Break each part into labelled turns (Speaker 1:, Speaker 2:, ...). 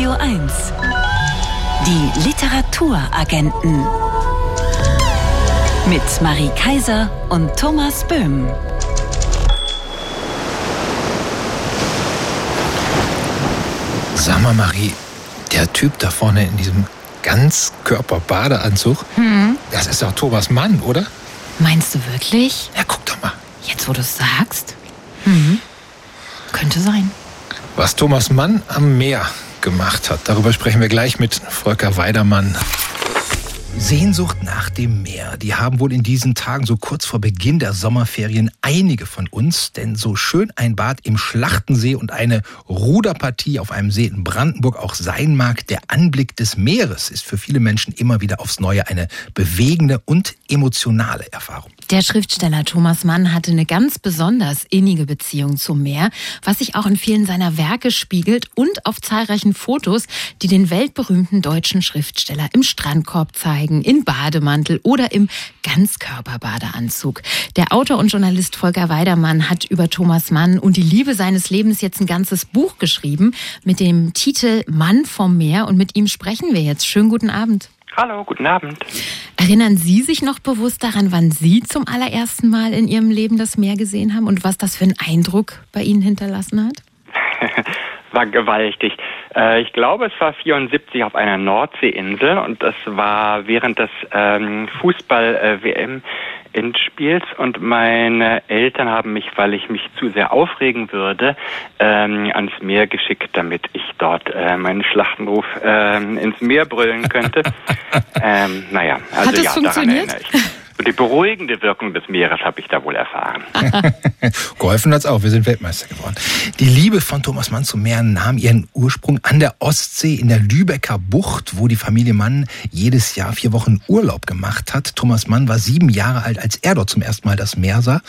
Speaker 1: Radio 1. Die Literaturagenten. Mit Marie Kaiser und Thomas Böhm.
Speaker 2: Sag mal, Marie, der Typ da vorne in diesem Ganzkörper-Badeanzug,
Speaker 3: Hm.
Speaker 2: das ist doch Thomas Mann, oder?
Speaker 3: Meinst du wirklich?
Speaker 2: Ja, guck doch mal.
Speaker 3: Jetzt, wo du es sagst? Mhm. Könnte sein.
Speaker 2: Was Thomas Mann am Meer gemacht hat, darüber sprechen wir gleich mit Volker Weidermann. Sehnsucht nach dem Meer, die haben wohl in diesen Tagen so kurz vor Beginn der Sommerferien einige von uns, denn so schön ein Bad im Schlachtensee und eine Ruderpartie auf einem See in Brandenburg auch sein mag, der Anblick des Meeres ist für viele Menschen immer wieder aufs Neue eine bewegende und emotionale Erfahrung.
Speaker 3: Der Schriftsteller Thomas Mann hatte eine ganz besonders innige Beziehung zum Meer, was sich auch in vielen seiner Werke spiegelt und auf zahlreichen Fotos, die den weltberühmten deutschen Schriftsteller im Strandkorb zeigen, in Bademantel oder im Ganzkörperbadeanzug. Der Autor und Journalist Volker Weidermann hat über Thomas Mann und die Liebe seines Lebens jetzt ein ganzes Buch geschrieben mit dem Titel Mann vom Meer und mit ihm sprechen wir jetzt. Schönen guten Abend.
Speaker 4: Hallo, guten Abend.
Speaker 3: Erinnern Sie sich noch bewusst daran, wann Sie zum allerersten Mal in Ihrem Leben das Meer gesehen haben und was das für einen Eindruck bei Ihnen hinterlassen hat?
Speaker 4: War gewaltig. Äh, ich glaube, es war 74 auf einer Nordseeinsel und das war während des ähm, Fußball-WM Endspiels und meine Eltern haben mich, weil ich mich zu sehr aufregen würde, ähm, ans Meer geschickt, damit ich dort äh, meinen Schlachtenruf ähm, ins Meer brüllen könnte. ähm, naja, also
Speaker 3: Hat es
Speaker 4: ja,
Speaker 3: funktioniert?
Speaker 4: daran erinnere ich. Und die beruhigende Wirkung des Meeres habe ich da wohl erfahren.
Speaker 2: Geholfen hat's auch, wir sind Weltmeister geworden. Die Liebe von Thomas Mann zum Meer nahm ihren Ursprung an der Ostsee in der Lübecker Bucht, wo die Familie Mann jedes Jahr vier Wochen Urlaub gemacht hat. Thomas Mann war sieben Jahre alt, als er dort zum ersten Mal das Meer sah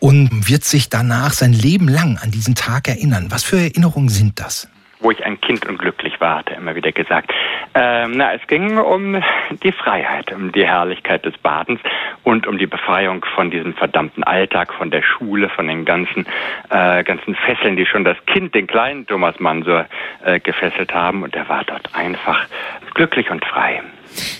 Speaker 2: und wird sich danach sein Leben lang an diesen Tag erinnern. Was für Erinnerungen sind das?
Speaker 4: Wo ich ein Kind und glücklich war, hat er immer wieder gesagt. Ähm, na, es ging um die Freiheit, um die Herrlichkeit des Badens und um die Befreiung von diesem verdammten Alltag, von der Schule, von den ganzen, äh, ganzen Fesseln, die schon das Kind, den kleinen Thomas Mann, so äh, gefesselt haben. Und er war dort einfach glücklich und frei.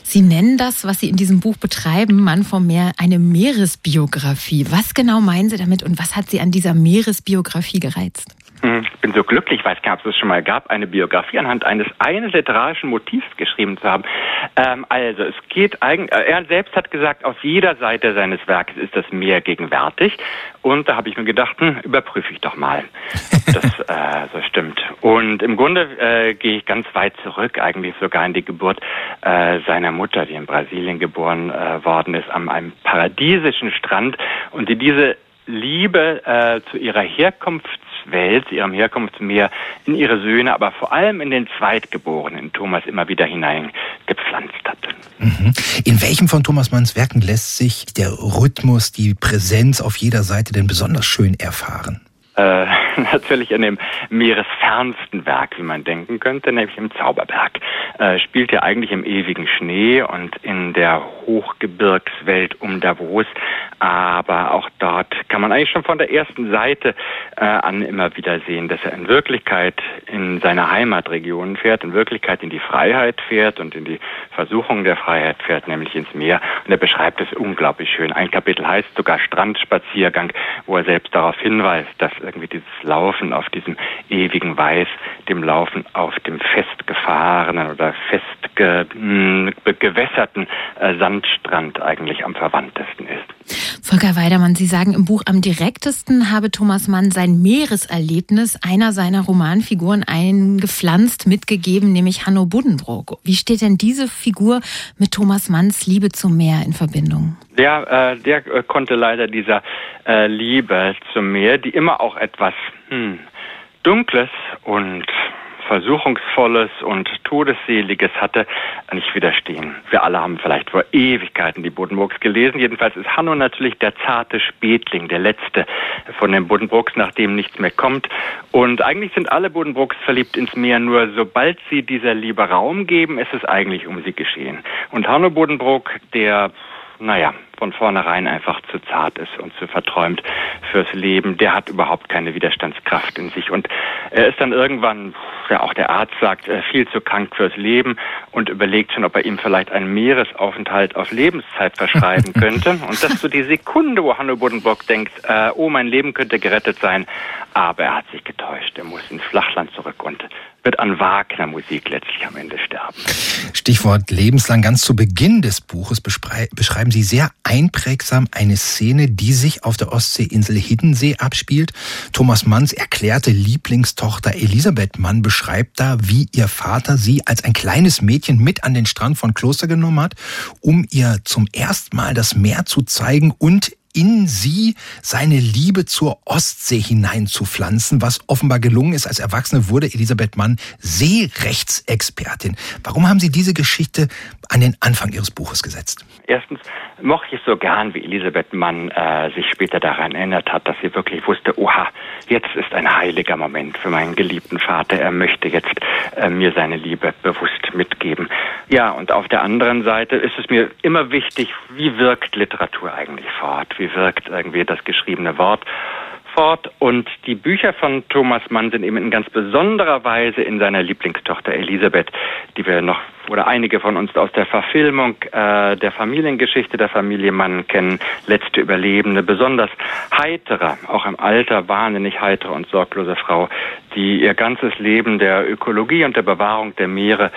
Speaker 3: Sie nennen das, was Sie in diesem Buch betreiben, Mann vom Meer, eine Meeresbiografie. Was genau meinen Sie damit und was hat Sie an dieser Meeresbiografie gereizt?
Speaker 4: Hm, Ich bin so glücklich, weiß gar nicht, ob es es schon mal gab, eine Biografie anhand eines eines literarischen Motivs geschrieben zu haben. Ähm, also es geht eigentlich, äh, er selbst hat gesagt, auf jeder Seite seines Werkes ist das Meer gegenwärtig. Und da habe ich mir gedacht, hm, überprüfe ich doch mal, ob das äh, so stimmt. Und im Grunde äh, gehe ich ganz weit zurück, eigentlich sogar in die Geburt äh, seiner Mutter, die in Brasilien geboren äh, worden ist, an einem paradiesischen Strand und die diese Liebe äh, zu ihrer Herkunftswelt, zu ihrem Herkunftsmeer, in ihre Söhne, aber vor allem in den Zweitgeborenen, Thomas, immer wieder hineingepflanzt hatte.
Speaker 2: Mhm. In welchem von Thomas Manns Werken lässt sich der Rhythmus, die Präsenz auf jeder Seite denn besonders schön erfahren?
Speaker 4: Äh, natürlich in dem meeresfernsten Werk, wie man denken könnte, nämlich im Zauberberg. Äh, spielt er eigentlich im ewigen Schnee und in der Hochgebirgswelt um Davos. Aber auch dort kann man eigentlich schon von der ersten Seite äh, an immer wieder sehen, dass er in Wirklichkeit in seine Heimatregion fährt, in Wirklichkeit in die Freiheit fährt und in die Versuchung der Freiheit fährt, nämlich ins Meer. Und er beschreibt es unglaublich schön. Ein Kapitel heißt sogar Strandspaziergang, wo er selbst darauf hinweist, dass irgendwie dieses Laufen auf diesem ewigen Weiß dem Laufen auf dem festgefahrenen oder festgewässerten äh, Sandstrand eigentlich am verwandtesten ist.
Speaker 3: Volker Weidermann, Sie sagen im Buch, am direktesten habe Thomas Mann sein Meereserlebnis einer seiner Romanfiguren eingepflanzt, mitgegeben, nämlich Hanno Buddenbrook. Wie steht denn diese Figur mit Thomas Manns Liebe zum Meer in Verbindung?
Speaker 4: Der, äh, der äh, konnte leider dieser äh, Liebe zum Meer, die immer auch etwas hm, Dunkles und Versuchungsvolles und Todesseliges hatte, nicht widerstehen. Wir alle haben vielleicht vor Ewigkeiten die Buddenbrooks gelesen. Jedenfalls ist Hanno natürlich der zarte Spätling, der letzte von den Buddenbrooks, nachdem nichts mehr kommt. Und eigentlich sind alle Buddenbrooks verliebt ins Meer, nur sobald sie dieser Liebe Raum geben, ist es eigentlich um sie geschehen. Und Hanno Buddenbrook, der naja, von vornherein einfach zu zart ist und zu verträumt fürs Leben, der hat überhaupt keine Widerstandskraft in sich. Und er ist dann irgendwann, ja auch der Arzt sagt, äh, viel zu krank fürs Leben und überlegt schon, ob er ihm vielleicht einen Meeresaufenthalt auf Lebenszeit verschreiben könnte. Und das ist so die Sekunde, wo Hanno Buddenbrock denkt, äh, oh, mein Leben könnte gerettet sein. Aber er hat sich getäuscht. Er muss ins Flachland zurück und wird an Wagner-Musik letztlich am Ende sterben.
Speaker 2: Stichwort lebenslang. Ganz zu Beginn des Buches beschreiben Sie sehr einprägsam eine Szene, die sich auf der Ostseeinsel Hiddensee abspielt. Thomas Manns erklärte Lieblingstochter Elisabeth Mann beschreibt da, wie ihr Vater sie als ein kleines Mädchen mit an den Strand von Kloster genommen hat, um ihr zum ersten Mal das Meer zu zeigen und in sie seine Liebe zur Ostsee hineinzupflanzen, was offenbar gelungen ist. Als Erwachsene wurde Elisabeth Mann Seerechtsexpertin. Warum haben Sie diese Geschichte an den Anfang Ihres Buches gesetzt?
Speaker 4: Erstens mochte ich so gern, wie Elisabeth Mann äh, sich später daran erinnert hat, dass sie wirklich wusste, oha, jetzt ist ein heiliger Moment für meinen geliebten Vater. Er möchte jetzt äh, mir seine Liebe bewusst mitgeben. Ja, und auf der anderen Seite ist es mir immer wichtig, wie wirkt Literatur eigentlich fort? Wie wirkt irgendwie das geschriebene Wort? Fort und die Bücher von Thomas Mann sind eben in ganz besonderer Weise in seiner Lieblingstochter Elisabeth, die wir noch oder einige von uns aus der Verfilmung äh, der Familiengeschichte der Familie Mann kennen, letzte Überlebende, besonders heitere, auch im Alter wahnsinnig heitere und sorglose Frau, die ihr ganzes Leben der Ökologie und der Bewahrung der Meere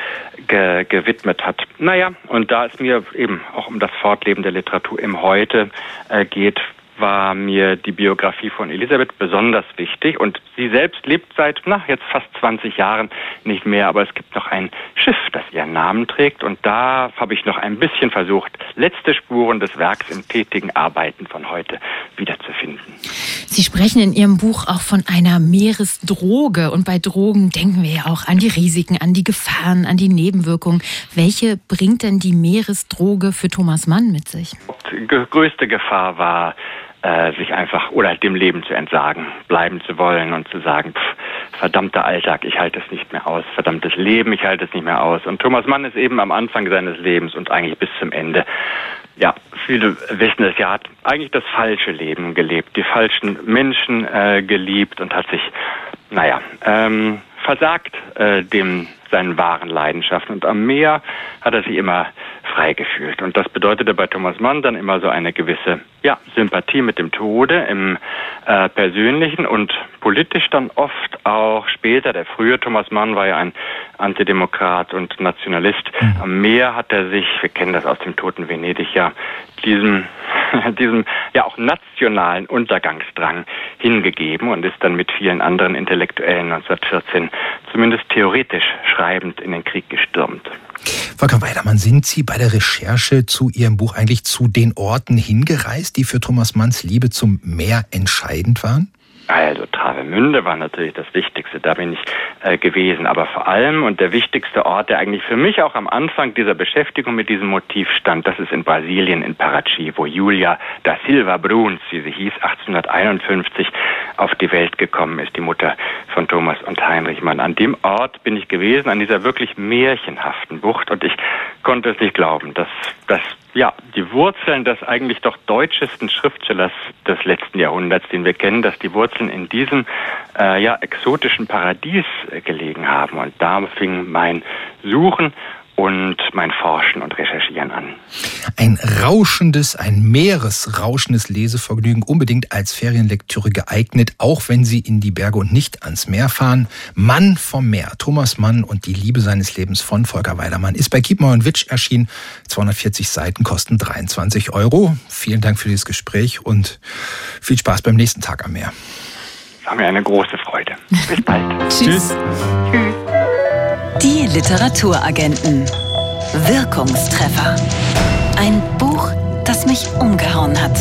Speaker 4: ge gewidmet hat. Naja, und da es mir eben auch um das Fortleben der Literatur im Heute äh, geht, war mir die Biografie von Elisabeth besonders wichtig und sie selbst lebt seit na, jetzt fast 20 Jahren nicht mehr, aber es gibt noch ein Schiff, das ihren Namen trägt und da habe ich noch ein bisschen versucht, letzte Spuren des Werks im tätigen Arbeiten von heute wiederzufinden.
Speaker 3: Sie sprechen in Ihrem Buch auch von einer Meeresdroge und bei Drogen denken wir ja auch an die Risiken, an die Gefahren, an die Nebenwirkungen. Welche bringt denn die Meeresdroge für Thomas Mann mit sich?
Speaker 4: Die größte Gefahr war äh, sich einfach oder dem Leben zu entsagen, bleiben zu wollen und zu sagen, pff, verdammter Alltag, ich halte es nicht mehr aus, verdammtes Leben, ich halte es nicht mehr aus. Und Thomas Mann ist eben am Anfang seines Lebens und eigentlich bis zum Ende. Ja, viele wissen es, er hat eigentlich das falsche Leben gelebt, die falschen Menschen äh, geliebt und hat sich, naja, ähm, versagt äh, dem seinen wahren Leidenschaften. Und am Meer hat er sich immer frei gefühlt. Und das bedeutete bei Thomas Mann dann immer so eine gewisse ja, Sympathie mit dem Tode im äh, persönlichen und politisch dann oft auch später. Der frühe Thomas Mann war ja ein Antidemokrat und Nationalist. Mhm. Am Meer hat er sich, wir kennen das aus dem Toten Venedig ja, diesem, diesem ja auch nationalen Untergangsdrang hingegeben und ist dann mit vielen anderen Intellektuellen 1914 zumindest theoretisch schreibend in den Krieg gestürmt.
Speaker 2: Volker Weidermann, sind Sie bei der Recherche zu Ihrem Buch eigentlich zu den Orten hingereist, die für Thomas Manns Liebe zum Meer entscheidend waren?
Speaker 4: Also Travemünde war natürlich das Wichtigste, da bin ich äh, gewesen. Aber vor allem und der wichtigste Ort, der eigentlich für mich auch am Anfang dieser Beschäftigung mit diesem Motiv stand, das ist in Brasilien, in Parachi, wo Julia da Silva Bruns, wie sie hieß, 1851 auf die Welt gekommen ist, die Mutter von Thomas und Heinrich Mann. An dem Ort bin ich gewesen, an dieser wirklich märchenhaften Bucht und ich konnte es nicht glauben, dass, dass ja, die Wurzeln des eigentlich doch deutschesten Schriftstellers des letzten Jahrhunderts, den wir kennen, dass die Wurzeln in diesem äh, ja, exotischen Paradies äh, gelegen haben. Und da fing mein Suchen und mein Forschen und Recherchieren an.
Speaker 2: Ein rauschendes, ein meeresrauschendes Lesevergnügen, unbedingt als Ferienlektüre geeignet, auch wenn Sie in die Berge und nicht ans Meer fahren. Mann vom Meer, Thomas Mann und die Liebe seines Lebens von Volker Weidermann ist bei Kiepenheuer und Witsch erschienen. 240 Seiten kosten 23 Euro. Vielen Dank für dieses Gespräch und viel Spaß beim nächsten Tag am Meer.
Speaker 4: War mir eine große Freude. Bis bald.
Speaker 1: Tschüss. Tschüss. Die Literaturagenten. Wirkungstreffer. Ein Buch, das mich umgehauen hat.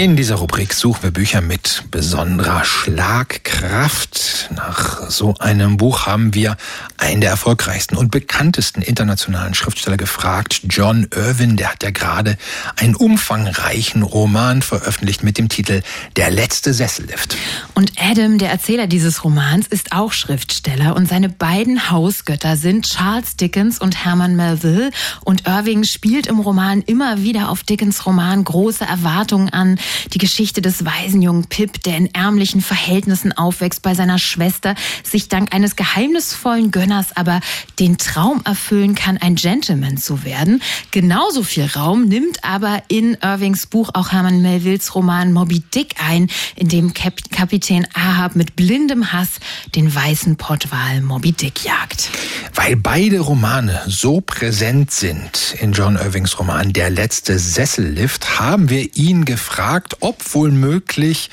Speaker 2: In dieser Rubrik suchen wir Bücher mit besonderer Schlagkraft. Nach so einem Buch haben wir einen der erfolgreichsten und bekanntesten internationalen Schriftsteller gefragt, John Irwin. Der hat ja gerade einen umfangreichen Roman veröffentlicht mit dem Titel Der letzte Sessellift.
Speaker 3: Und Adam, der Erzähler dieses Romans, ist auch Schriftsteller und seine beiden Hausgötter sind Charles Dickens und Herman Melville. Und Irving spielt im Roman immer wieder auf Dickens Roman große Erwartungen an die Geschichte des Waisenjungen Pip, der in ärmlichen Verhältnissen aufwächst bei seiner Schwester, sich dank eines geheimnisvollen Gönners aber den Traum erfüllen kann, ein Gentleman zu werden. Genauso viel Raum nimmt aber in Irvings Buch auch Herman Melvilles Roman Moby Dick ein, in dem Kap Kapitän Ahab mit blindem Hass den weißen Pottwal Moby Dick jagt.
Speaker 2: Weil beide Romane so präsent sind in John Irvings Roman Der letzte Sessellift, haben wir ihn gefragt, gefragt, ob wohl möglich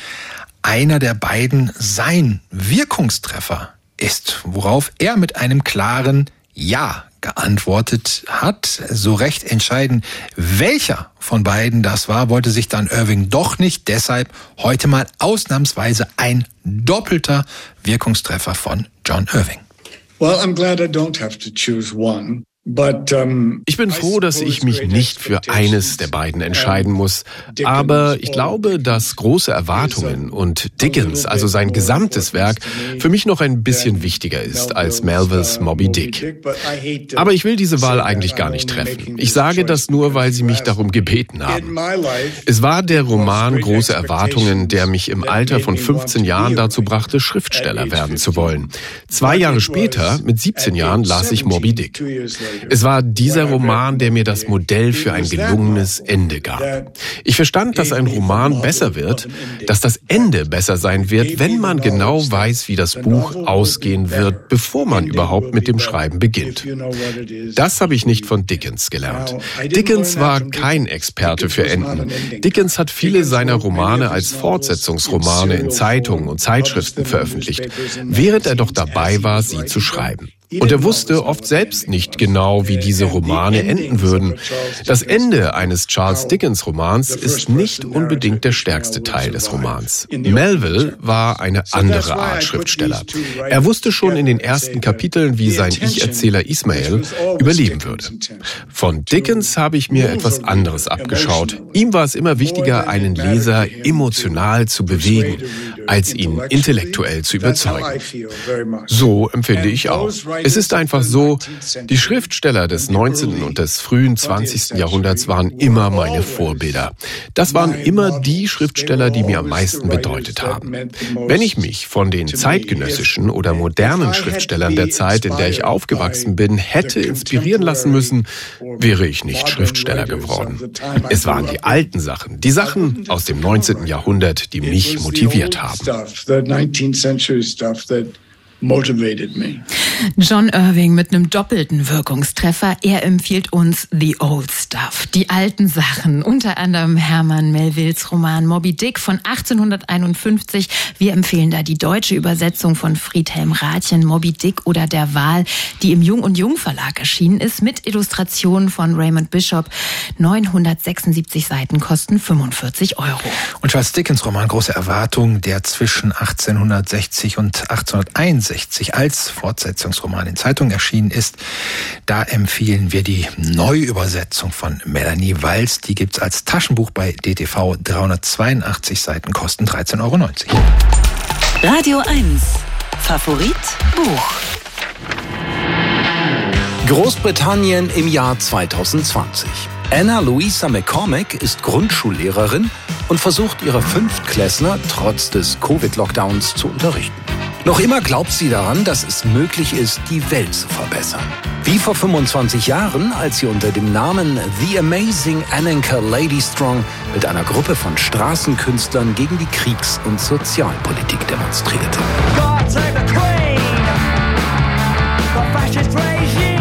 Speaker 2: einer der beiden sein Wirkungstreffer ist, worauf er mit einem klaren Ja geantwortet hat. So recht entscheiden, welcher von beiden das war, wollte sich dann Irving doch nicht. Deshalb heute mal ausnahmsweise ein doppelter Wirkungstreffer von John Irving.
Speaker 5: Well, I'm glad I don't have to choose one.
Speaker 6: Ich bin froh, dass ich mich nicht für eines der beiden entscheiden muss. Aber ich glaube, dass große Erwartungen und Dickens, also sein gesamtes Werk, für mich noch ein bisschen wichtiger ist als Melvilles Moby Dick. Aber ich will diese Wahl eigentlich gar nicht treffen. Ich sage das nur, weil Sie mich darum gebeten haben. Es war der Roman Große Erwartungen, der mich im Alter von 15 Jahren dazu brachte, Schriftsteller werden zu wollen. Zwei Jahre später, mit 17 Jahren, las ich Moby Dick. Es war dieser Roman, der mir das Modell für ein gelungenes Ende gab. Ich verstand, dass ein Roman besser wird, dass das Ende besser sein wird, wenn man genau weiß, wie das Buch ausgehen wird, bevor man überhaupt mit dem Schreiben beginnt. Das habe ich nicht von Dickens gelernt. Dickens war kein Experte für Enden. Dickens hat viele seiner Romane als Fortsetzungsromane in Zeitungen und Zeitschriften veröffentlicht, während er doch dabei war, sie zu schreiben. Und er wusste oft selbst nicht genau, wie diese Romane enden würden. Das Ende eines Charles Dickens Romans ist nicht unbedingt der stärkste Teil des Romans. Melville war eine andere Art Schriftsteller. Er wusste schon in den ersten Kapiteln, wie sein Ich-Erzähler Ismael überleben würde. Von Dickens habe ich mir etwas anderes abgeschaut. Ihm war es immer wichtiger, einen Leser emotional zu bewegen, als ihn intellektuell zu überzeugen. So empfinde ich auch. Es ist einfach so, die Schriftsteller des 19. und des frühen 20. Jahrhunderts waren immer meine Vorbilder. Das waren immer die Schriftsteller, die mir am meisten bedeutet haben. Wenn ich mich von den zeitgenössischen oder modernen Schriftstellern der Zeit, in der ich aufgewachsen bin, hätte inspirieren lassen müssen, wäre ich nicht Schriftsteller geworden. Es waren die alten Sachen, die Sachen aus dem 19. Jahrhundert, die mich motiviert haben
Speaker 3: motivated me. John Irving mit einem doppelten Wirkungstreffer. Er empfiehlt uns The Old Stuff, die alten Sachen, unter anderem Hermann Melvilles Roman Moby Dick von 1851. Wir empfehlen da die deutsche Übersetzung von Friedhelm Rathjen, Moby Dick oder Der Wahl, die im Jung und Jung Verlag erschienen ist, mit Illustrationen von Raymond Bishop. 976 Seiten kosten 45 Euro.
Speaker 2: Und Charles Dickens Roman Große Erwartung, der zwischen 1860 und 1861 1960 als Fortsetzungsroman in Zeitung erschienen ist. Da empfehlen wir die Neuübersetzung von Melanie Walz. Die gibt's als Taschenbuch bei DTV 382 Seiten, kosten 13,90 Euro.
Speaker 1: Radio 1. Favorit Buch.
Speaker 7: Großbritannien im Jahr 2020. Anna Louisa McCormick ist Grundschullehrerin und versucht ihre Fünftklässler trotz des Covid-Lockdowns zu unterrichten. Noch immer glaubt sie daran, dass es möglich ist, die Welt zu verbessern. Wie vor 25 Jahren, als sie unter dem Namen The Amazing Annenker Lady Strong mit einer Gruppe von Straßenkünstlern gegen die Kriegs- und Sozialpolitik demonstrierte.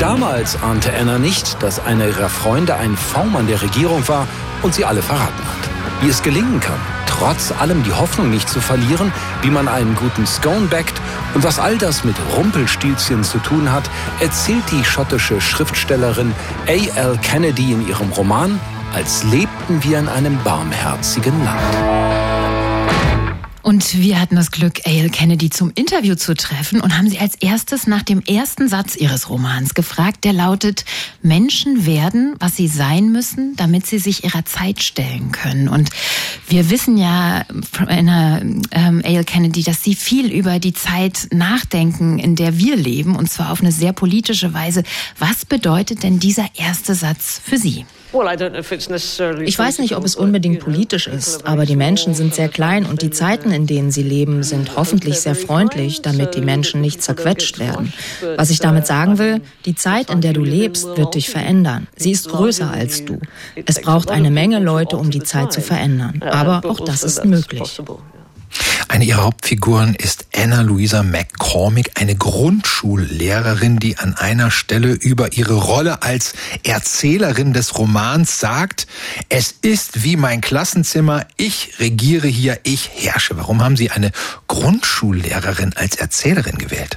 Speaker 7: Damals ahnte Anna nicht, dass einer ihrer Freunde ein V-Mann der Regierung war und sie alle verraten hat. Wie es gelingen kann, trotz allem die Hoffnung nicht zu verlieren, wie man einen guten Scone backt und was all das mit Rumpelstilzchen zu tun hat, erzählt die schottische Schriftstellerin A.L. Kennedy in ihrem Roman als lebten wir in einem barmherzigen Land.
Speaker 3: Und wir hatten das Glück, Ale Kennedy zum Interview zu treffen und haben sie als erstes nach dem ersten Satz ihres Romans gefragt, der lautet, Menschen werden, was sie sein müssen, damit sie sich ihrer Zeit stellen können. Und wir wissen ja von einer ähm, Ale Kennedy, dass sie viel über die Zeit nachdenken, in der wir leben, und zwar auf eine sehr politische Weise. Was bedeutet denn dieser erste Satz für Sie?
Speaker 8: Ich weiß nicht, ob es unbedingt politisch ist, aber die Menschen sind sehr klein und die Zeiten, in denen sie leben, sind hoffentlich sehr freundlich, damit die Menschen nicht zerquetscht werden. Was ich damit sagen will, die Zeit, in der du lebst, wird dich verändern. Sie ist größer als du. Es braucht eine Menge Leute, um die Zeit zu verändern. Aber auch das ist möglich.
Speaker 2: Eine ihrer Hauptfiguren ist Anna Louisa McCormick, eine Grundschullehrerin, die an einer Stelle über ihre Rolle als Erzählerin des Romans sagt, es ist wie mein Klassenzimmer, ich regiere hier, ich herrsche. Warum haben Sie eine Grundschullehrerin als Erzählerin gewählt?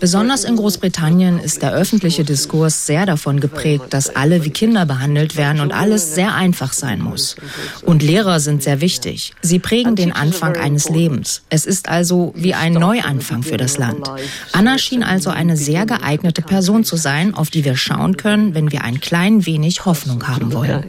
Speaker 8: Besonders in Großbritannien ist der öffentliche Diskurs sehr davon geprägt, dass alle wie Kinder behandelt werden und alles sehr einfach sein muss. Und Lehrer sind sehr wichtig. Sie prägen den Anfang eines Lebens. Es ist also wie ein Neuanfang für das Land. Anna schien also eine sehr geeignete Person zu sein, auf die wir schauen können, wenn wir ein klein wenig Hoffnung haben wollen.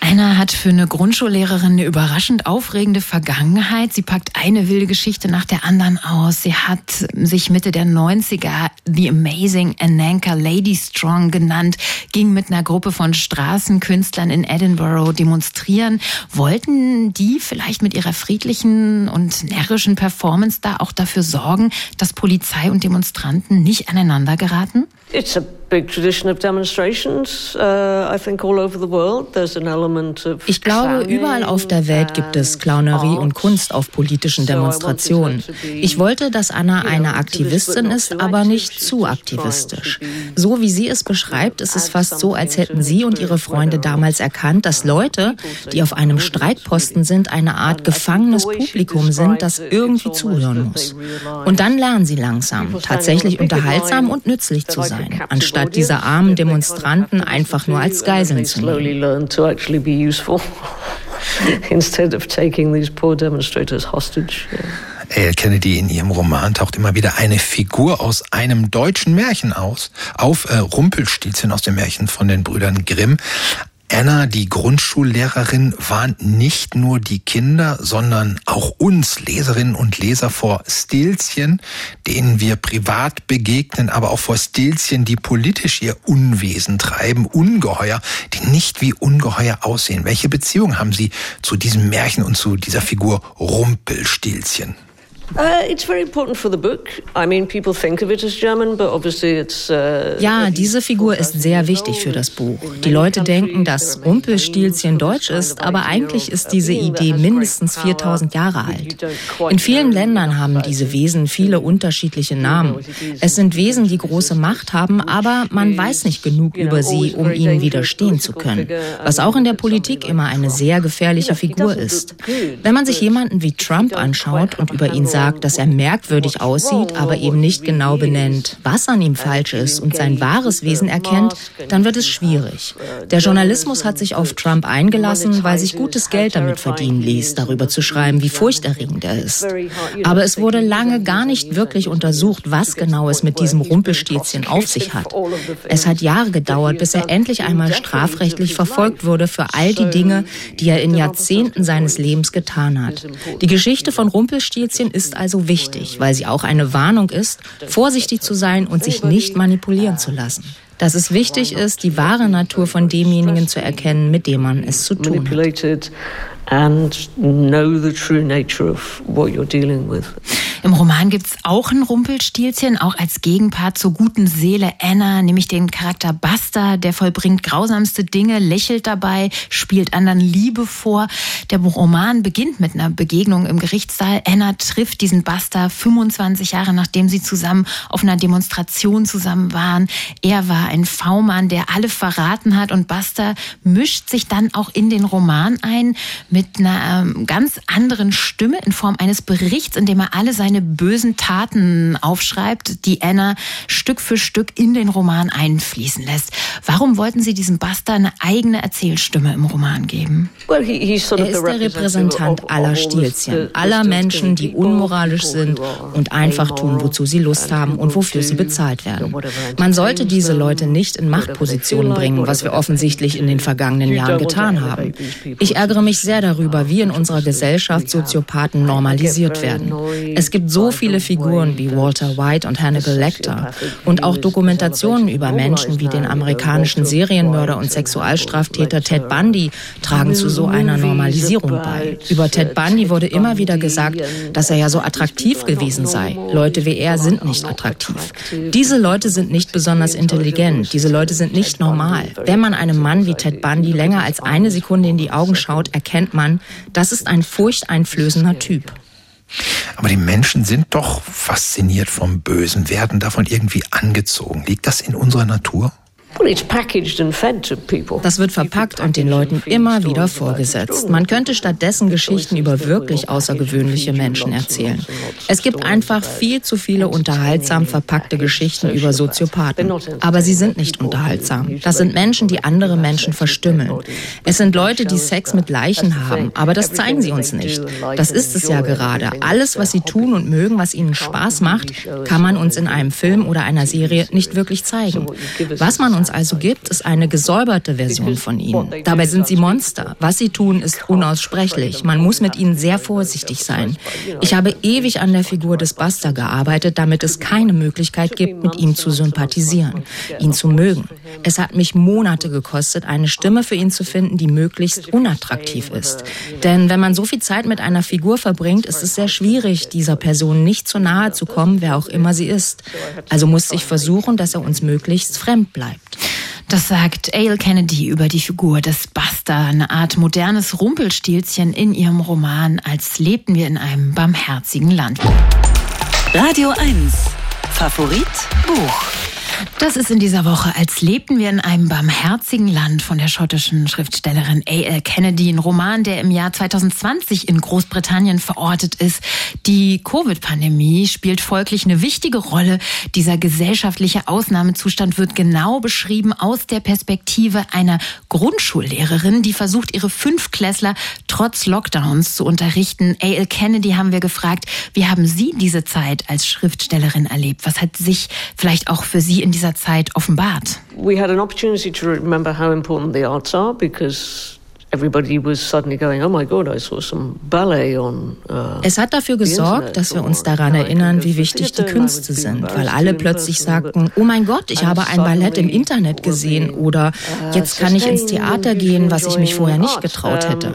Speaker 3: Anna hat für eine Grundschullehrerin eine überraschend aufregende Vergangenheit. Sie packt eine wilde Geschichte nach der anderen aus. Sie hat sich Mitte der 90er The Amazing Ananka Lady Strong genannt, ging mit einer Gruppe von Straßenkünstlern in Edinburgh demonstrieren. Wollten die vielleicht mit ihrer friedlichen und närrischen Performance da auch dafür sorgen, dass Polizei und Demonstranten nicht aneinander geraten?
Speaker 8: It's a big tradition of demonstrations, I think all over the world. There's an element of Ich glaube, überall auf der Welt gibt es Clownerie und Kunst auf politischen Demonstrationen. Ich wollte, dass Anna eine Aktivistin ist, aber nicht zu aktivistisch. So wie sie es beschreibt, ist es fast so, als hätten sie und ihre Freunde damals erkannt, dass Leute, die auf einem Streikposten sind, eine Art gefangenes Publikum sind, das irgendwie zuhören muss. Und dann lernen sie langsam, tatsächlich unterhaltsam und nützlich zu sein sein, anstatt diese armen Demonstranten einfach nur als Geiseln zu nehmen.
Speaker 2: Instead of taking these poor demonstrators hostage. Yeah. Kennedy in ihrem Roman taucht immer wieder eine Figur aus einem deutschen Märchen aus, auf äh, Rumpelstilzchen aus dem Märchen von den Brüdern Grimm. Anna, die Grundschullehrerin, warnt nicht nur die Kinder, sondern auch uns Leserinnen und Leser vor Stilzchen, denen wir privat begegnen, aber auch vor Stilzchen, die politisch ihr Unwesen treiben, Ungeheuer, die nicht wie Ungeheuer aussehen. Welche Beziehung haben Sie zu diesem Märchen und zu dieser Figur Rumpelstilzchen?
Speaker 8: Ja, diese Figur ist sehr wichtig für das Buch. Die Leute denken, dass Rumpelstilzchen deutsch ist, aber eigentlich ist diese Idee mindestens 4000 Jahre alt. In vielen Ländern haben diese Wesen viele unterschiedliche Namen. Es sind Wesen, die große Macht haben, aber man weiß nicht genug über sie, um ihnen widerstehen zu können. Was auch in der Politik immer eine sehr gefährliche Figur ist. Wenn man sich jemanden wie Trump anschaut und über ihn sagt, sagt, dass er merkwürdig aussieht, aber eben nicht genau benennt, was an ihm falsch ist und sein wahres Wesen erkennt, dann wird es schwierig. Der Journalismus hat sich auf Trump eingelassen, weil sich gutes Geld damit verdienen ließ, darüber zu schreiben, wie furchterregend er ist. Aber es wurde lange gar nicht wirklich untersucht, was genau es mit diesem Rumpelstilzchen auf sich hat. Es hat Jahre gedauert, bis er endlich einmal strafrechtlich verfolgt wurde für all die Dinge, die er in Jahrzehnten seines Lebens getan hat. Die Geschichte von Rumpelstilzchen ist ist also wichtig, weil sie auch eine Warnung ist, vorsichtig zu sein und sich nicht manipulieren zu lassen. Dass es wichtig ist, die wahre Natur von demjenigen zu erkennen, mit dem man es zu tun hat
Speaker 3: and know the true nature of what you're dealing with. Im Roman gibt es auch ein Rumpelstilzchen, auch als Gegenpart zur guten Seele Anna, nämlich den Charakter Buster, der vollbringt grausamste Dinge, lächelt dabei, spielt anderen Liebe vor. Der Roman beginnt mit einer Begegnung im Gerichtssaal. Anna trifft diesen Buster 25 Jahre nachdem sie zusammen auf einer Demonstration zusammen waren. Er war ein V-Mann, der alle verraten hat und Buster mischt sich dann auch in den Roman ein mit einer ähm, ganz anderen Stimme in Form eines Berichts, in dem er alle seine seine bösen Taten aufschreibt, die Anna Stück für Stück in den Roman einfließen lässt. Warum wollten Sie diesem Buster eine eigene Erzählstimme im Roman geben?
Speaker 8: Er ist der Repräsentant aller Stilzchen, aller Menschen, die unmoralisch sind und einfach tun, wozu sie Lust haben und wofür sie bezahlt werden. Man sollte diese Leute nicht in Machtpositionen bringen, was wir offensichtlich in den vergangenen Jahren getan haben. Ich ärgere mich sehr darüber, wie in unserer Gesellschaft Soziopathen normalisiert werden. Es gibt so viele Figuren wie Walter White und Hannibal Lecter und auch Dokumentationen über Menschen wie den amerikanischen Serienmörder und Sexualstraftäter Ted Bundy tragen zu so einer Normalisierung bei. Über Ted Bundy wurde immer wieder gesagt, dass er ja so attraktiv gewesen sei. Leute wie er sind nicht attraktiv. Diese Leute sind nicht besonders intelligent. Diese Leute sind nicht normal. Wenn man einem Mann wie Ted Bundy länger als eine Sekunde in die Augen schaut, erkennt man, das ist ein furchteinflößender Typ.
Speaker 2: Aber die Menschen sind doch fasziniert vom Bösen, werden davon irgendwie angezogen. Liegt das in unserer Natur?
Speaker 8: Das wird verpackt und den Leuten immer wieder vorgesetzt. Man könnte stattdessen Geschichten über wirklich außergewöhnliche Menschen erzählen. Es gibt einfach viel zu viele unterhaltsam verpackte Geschichten über Soziopathen. Aber sie sind nicht unterhaltsam. Das sind Menschen, die andere Menschen verstümmeln. Es sind Leute, die Sex mit Leichen haben, aber das zeigen sie uns nicht. Das ist es ja gerade. Alles, was sie tun und mögen, was ihnen Spaß macht, kann man uns in einem Film oder einer Serie nicht wirklich zeigen. Was man uns also gibt, ist eine gesäuberte Version von ihnen. Dabei sind sie Monster. Was sie tun, ist unaussprechlich. Man muss mit ihnen sehr vorsichtig sein. Ich habe ewig an der Figur des Buster gearbeitet, damit es keine Möglichkeit gibt, mit ihm zu sympathisieren, ihn zu mögen. Es hat mich Monate gekostet, eine Stimme für ihn zu finden, die möglichst unattraktiv ist. Denn wenn man so viel Zeit mit einer Figur verbringt, ist es sehr schwierig, dieser Person nicht zu nahe zu kommen, wer auch immer sie ist. Also musste ich versuchen, dass er uns möglichst fremd bleibt.
Speaker 3: Das sagt Ale Kennedy über die Figur des Buster, eine Art modernes Rumpelstilzchen in ihrem Roman Als lebten wir in einem barmherzigen Land.
Speaker 1: Radio 1. Favorit Buch.
Speaker 3: Das ist in dieser Woche, als lebten wir in einem barmherzigen Land von der schottischen Schriftstellerin A.L. Kennedy, ein Roman, der im Jahr 2020 in Großbritannien verortet ist. Die Covid-Pandemie spielt folglich eine wichtige Rolle. Dieser gesellschaftliche Ausnahmezustand wird genau beschrieben aus der Perspektive einer Grundschullehrerin, die versucht, ihre Fünfklässler trotz Lockdowns zu unterrichten. A.L. Kennedy haben wir gefragt, wie haben Sie diese Zeit als Schriftstellerin erlebt? Was hat sich vielleicht auch für Sie in dieser Zeit offenbart?
Speaker 9: We had an opportunity to remember how important the arts are because
Speaker 8: es hat dafür gesorgt, dass wir uns daran erinnern, wie wichtig die Künste sind, weil alle plötzlich sagten, oh mein Gott, ich habe ein Ballett im Internet gesehen oder uh, jetzt kann ich ins Theater gehen, was ich mich vorher nicht getraut hätte.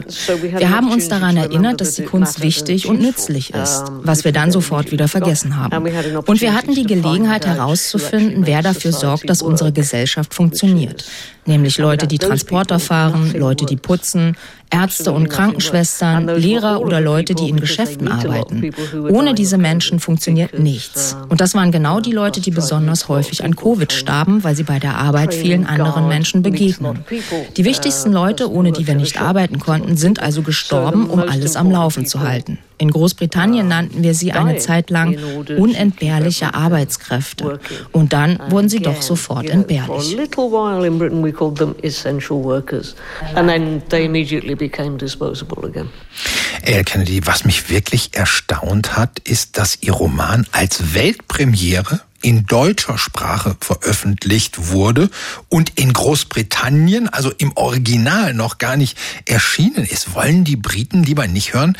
Speaker 8: Wir haben uns daran erinnert, dass die Kunst wichtig und nützlich ist, was wir dann sofort wieder vergessen haben. Und wir hatten die Gelegenheit herauszufinden, wer dafür sorgt, dass unsere Gesellschaft funktioniert. nämlich Leute, die Transporter fahren, Leute, die putzen, And. Ärzte und Krankenschwestern, Lehrer oder Leute, die in Geschäften arbeiten. Ohne diese Menschen funktioniert nichts. Und das waren genau die Leute, die besonders häufig an Covid starben, weil sie bei der Arbeit vielen anderen Menschen begegnen. Die wichtigsten Leute, ohne die wir nicht arbeiten konnten, sind also gestorben, um alles am Laufen zu halten. In Großbritannien nannten wir sie eine Zeit lang unentbehrliche Arbeitskräfte. Und dann wurden sie doch sofort entbehrlich.
Speaker 2: Al Kennedy, was mich wirklich erstaunt hat, ist, dass Ihr Roman als Weltpremiere in deutscher Sprache veröffentlicht wurde und in Großbritannien, also im Original, noch gar nicht erschienen ist. Wollen die Briten lieber nicht hören,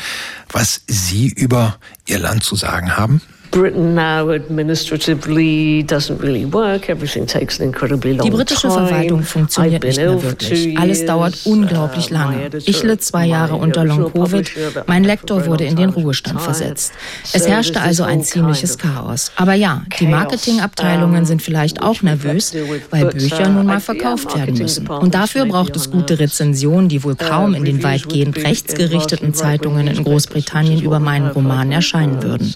Speaker 2: was Sie über Ihr Land zu sagen haben?
Speaker 8: Britain now administratively doesn't really work. Everything takes an incredibly long Die britische Verwaltung funktioniert nicht mehr wirklich. Alles dauert unglaublich lange. Ich litt zwei Jahre unter Long-Covid. Mein Lektor wurde in den Ruhestand versetzt. Es herrschte also ein ziemliches Chaos. Aber ja, die Marketingabteilungen sind vielleicht auch nervös, weil Bücher nun mal verkauft werden müssen. Und dafür braucht es gute Rezensionen, die wohl kaum in den weitgehend rechtsgerichteten Zeitungen in Großbritannien über meinen Roman erscheinen würden.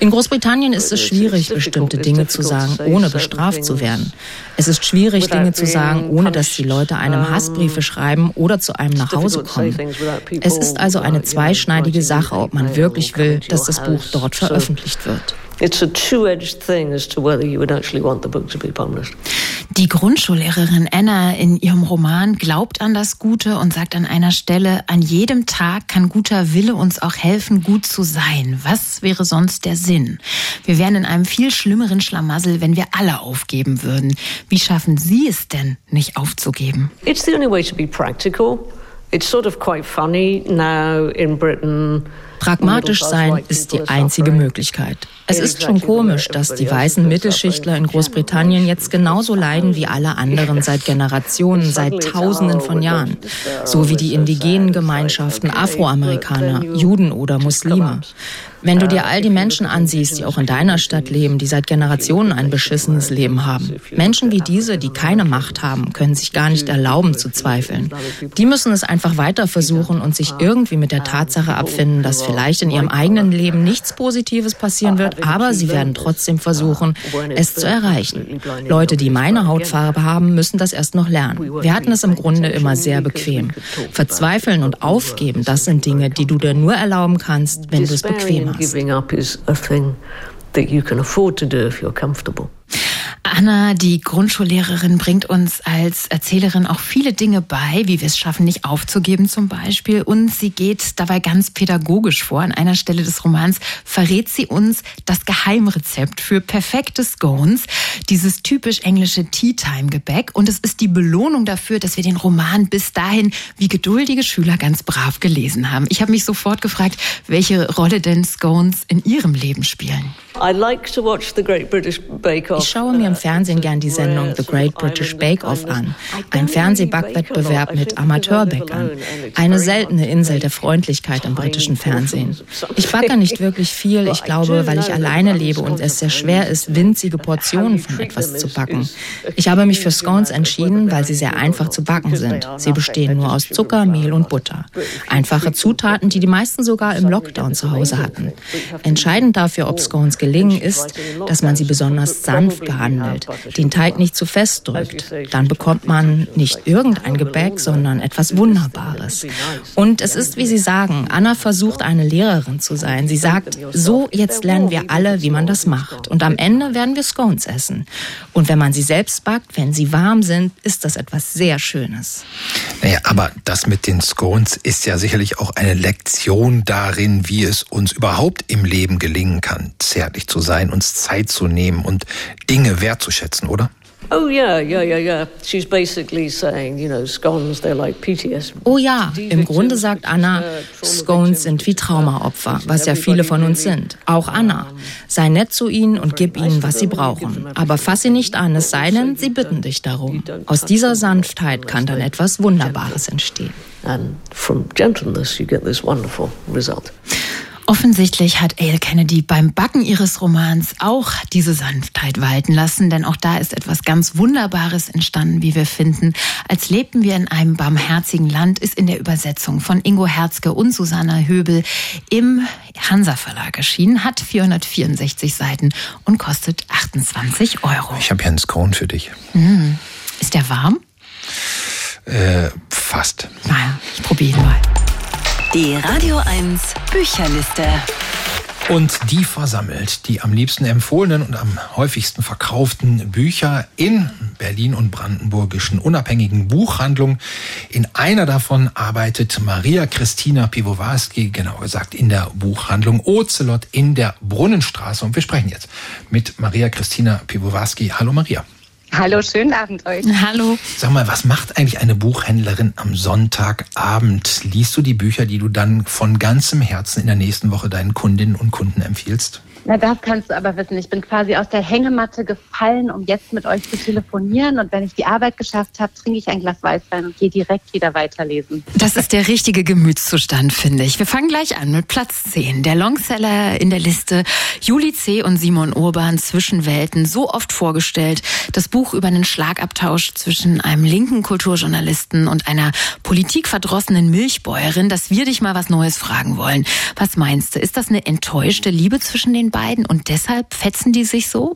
Speaker 8: In Großbritannien ist es schwierig, bestimmte Dinge zu sagen, ohne bestraft zu werden. Es ist schwierig, Dinge zu sagen, ohne dass die Leute einem Hassbriefe schreiben oder zu einem nach Hause kommen. Es ist also eine zweischneidige Sache, ob man wirklich will, dass das Buch dort veröffentlicht wird. It's a two-edged thing as to whether you would actually want the book to be published.
Speaker 3: Die Grundschullehrerin Anna in ihrem Roman glaubt an das Gute und sagt an einer Stelle, an jedem Tag kann guter Wille uns auch helfen, gut zu sein. Was wäre sonst der Sinn? Wir wären in einem viel schlimmeren Schlamassel, wenn wir alle aufgeben würden. Wie schaffen Sie es denn, nicht aufzugeben?
Speaker 9: It's the only way to be practical. It's sort of quite funny now in Britain.
Speaker 8: Pragmatisch sein ist die einzige Möglichkeit. Es ist schon komisch, dass die weißen Mittelschichtler in Großbritannien jetzt genauso leiden wie alle anderen seit Generationen, seit Tausenden von Jahren. So wie die indigenen Gemeinschaften, Afroamerikaner, Juden oder Muslime. Wenn du dir all die Menschen ansiehst, die auch in deiner Stadt leben, die seit Generationen ein beschissenes Leben haben. Menschen wie diese, die keine Macht haben, können sich gar nicht erlauben zu zweifeln. Die müssen es einfach weiter versuchen und sich irgendwie mit der Tatsache abfinden, dass vielleicht in ihrem eigenen Leben nichts Positives passieren wird, aber sie werden trotzdem versuchen, es zu erreichen. Leute, die meine Hautfarbe haben, müssen das erst noch lernen. Wir hatten es im Grunde immer sehr bequem. Verzweifeln und aufgeben, das sind Dinge, die du dir nur erlauben kannst, wenn du es bequem hast
Speaker 3: Anna, die Grundschullehrerin, bringt uns als Erzählerin auch viele Dinge bei, wie wir es schaffen, nicht aufzugeben zum Beispiel. Und sie geht dabei ganz pädagogisch vor. An einer Stelle des Romans verrät sie uns das Geheimrezept für perfekte Scones, dieses typisch englische Tea-Time-Gebäck. Und es ist die Belohnung dafür, dass wir den Roman bis dahin wie geduldige Schüler ganz brav gelesen haben. Ich habe mich sofort gefragt, welche Rolle denn Scones in ihrem Leben spielen.
Speaker 8: Ich schaue mir im Fernsehen gern die Sendung The Great British Bake Off an, ein Fernsehbackwettbewerb mit Amateurbäckern, eine seltene Insel der Freundlichkeit im britischen Fernsehen. Ich backe nicht wirklich viel, ich glaube, weil ich alleine lebe und es sehr schwer ist, winzige Portionen von etwas zu backen. Ich habe mich für Scones entschieden, weil sie sehr einfach zu backen sind. Sie bestehen nur aus Zucker, Mehl und Butter. Einfache Zutaten, die die meisten sogar im Lockdown zu Hause hatten. Entscheidend dafür, ob Scones gelingen, ist, dass man sie besonders sanft behandelt, den Teig nicht zu fest drückt. Dann bekommt man nicht irgendein Gebäck, sondern etwas Wunderbares. Und es ist, wie Sie sagen, Anna versucht, eine Lehrerin zu sein. Sie sagt, so, jetzt lernen wir alle, wie man das macht. Und am Ende werden wir Scones essen. Und wenn man sie selbst backt, wenn sie warm sind, ist das etwas sehr Schönes.
Speaker 2: Naja, aber das mit den Scones ist ja sicherlich auch eine Lektion darin, wie es uns überhaupt im Leben gelingen kann, zärtlich zu sein, uns Zeit zu nehmen und Dinge wertzuschätzen, oder?
Speaker 9: Oh yeah, yeah, yeah, yeah. She's basically saying, you know, scones they're like PTS.
Speaker 8: Oh ja, im Grunde sagt Anna, Scones sind wie Traumaopfer, was ja viele von uns sind. Auch Anna. Sei nett zu ihnen und gib ihnen, was sie brauchen. Aber fass sie nicht an, es sei denn, sie bitten dich darum. Aus dieser Sanftheit kann dann etwas Wunderbares entstehen.
Speaker 9: And from gentleness you get this wonderful result.
Speaker 3: Offensichtlich hat Ale Kennedy beim Backen ihres Romans auch diese Sanftheit walten lassen, denn auch da ist etwas ganz Wunderbares entstanden, wie wir finden. Als lebten wir in einem barmherzigen Land ist in der Übersetzung von Ingo Herzke und Susanna Höbel im Hansa Verlag erschienen, hat 464 Seiten und kostet 28 Euro.
Speaker 2: Ich habe hier einen Scone für dich.
Speaker 3: Mm. Ist der warm?
Speaker 2: Äh, fast.
Speaker 3: Naja, ich probiere ihn mal.
Speaker 1: Die Radio 1 Bücherliste.
Speaker 2: Und die versammelt die am liebsten empfohlenen und am häufigsten verkauften Bücher in Berlin und brandenburgischen unabhängigen Buchhandlungen. In einer davon arbeitet Maria Christina Piwowarski, genau gesagt in der Buchhandlung Ocelot in der Brunnenstraße. Und wir sprechen jetzt mit Maria Christina Piwowarski. Hallo Maria.
Speaker 10: Hallo, schönen Abend euch.
Speaker 3: Hallo.
Speaker 2: Sag mal, was macht eigentlich eine Buchhändlerin am Sonntagabend? Liest du die Bücher, die du dann von ganzem Herzen in der nächsten Woche deinen Kundinnen und Kunden empfiehlst?
Speaker 10: Na, das kannst du aber wissen. Ich bin quasi aus der Hängematte gefallen, um jetzt mit euch zu telefonieren. Und wenn ich die Arbeit geschafft habe, trinke ich ein Glas Weißwein und gehe direkt wieder weiterlesen.
Speaker 3: Das ist der richtige Gemütszustand, finde ich. Wir fangen gleich an mit Platz 10. Der Longseller in der Liste Juli C. und Simon Urban Zwischenwelten. So oft vorgestellt. Das Buch über einen Schlagabtausch zwischen einem linken Kulturjournalisten und einer politikverdrossenen Milchbäuerin, dass wir dich mal was Neues fragen wollen. Was meinst du? Ist das eine enttäuschte Liebe zwischen den beiden und deshalb fetzen die sich so?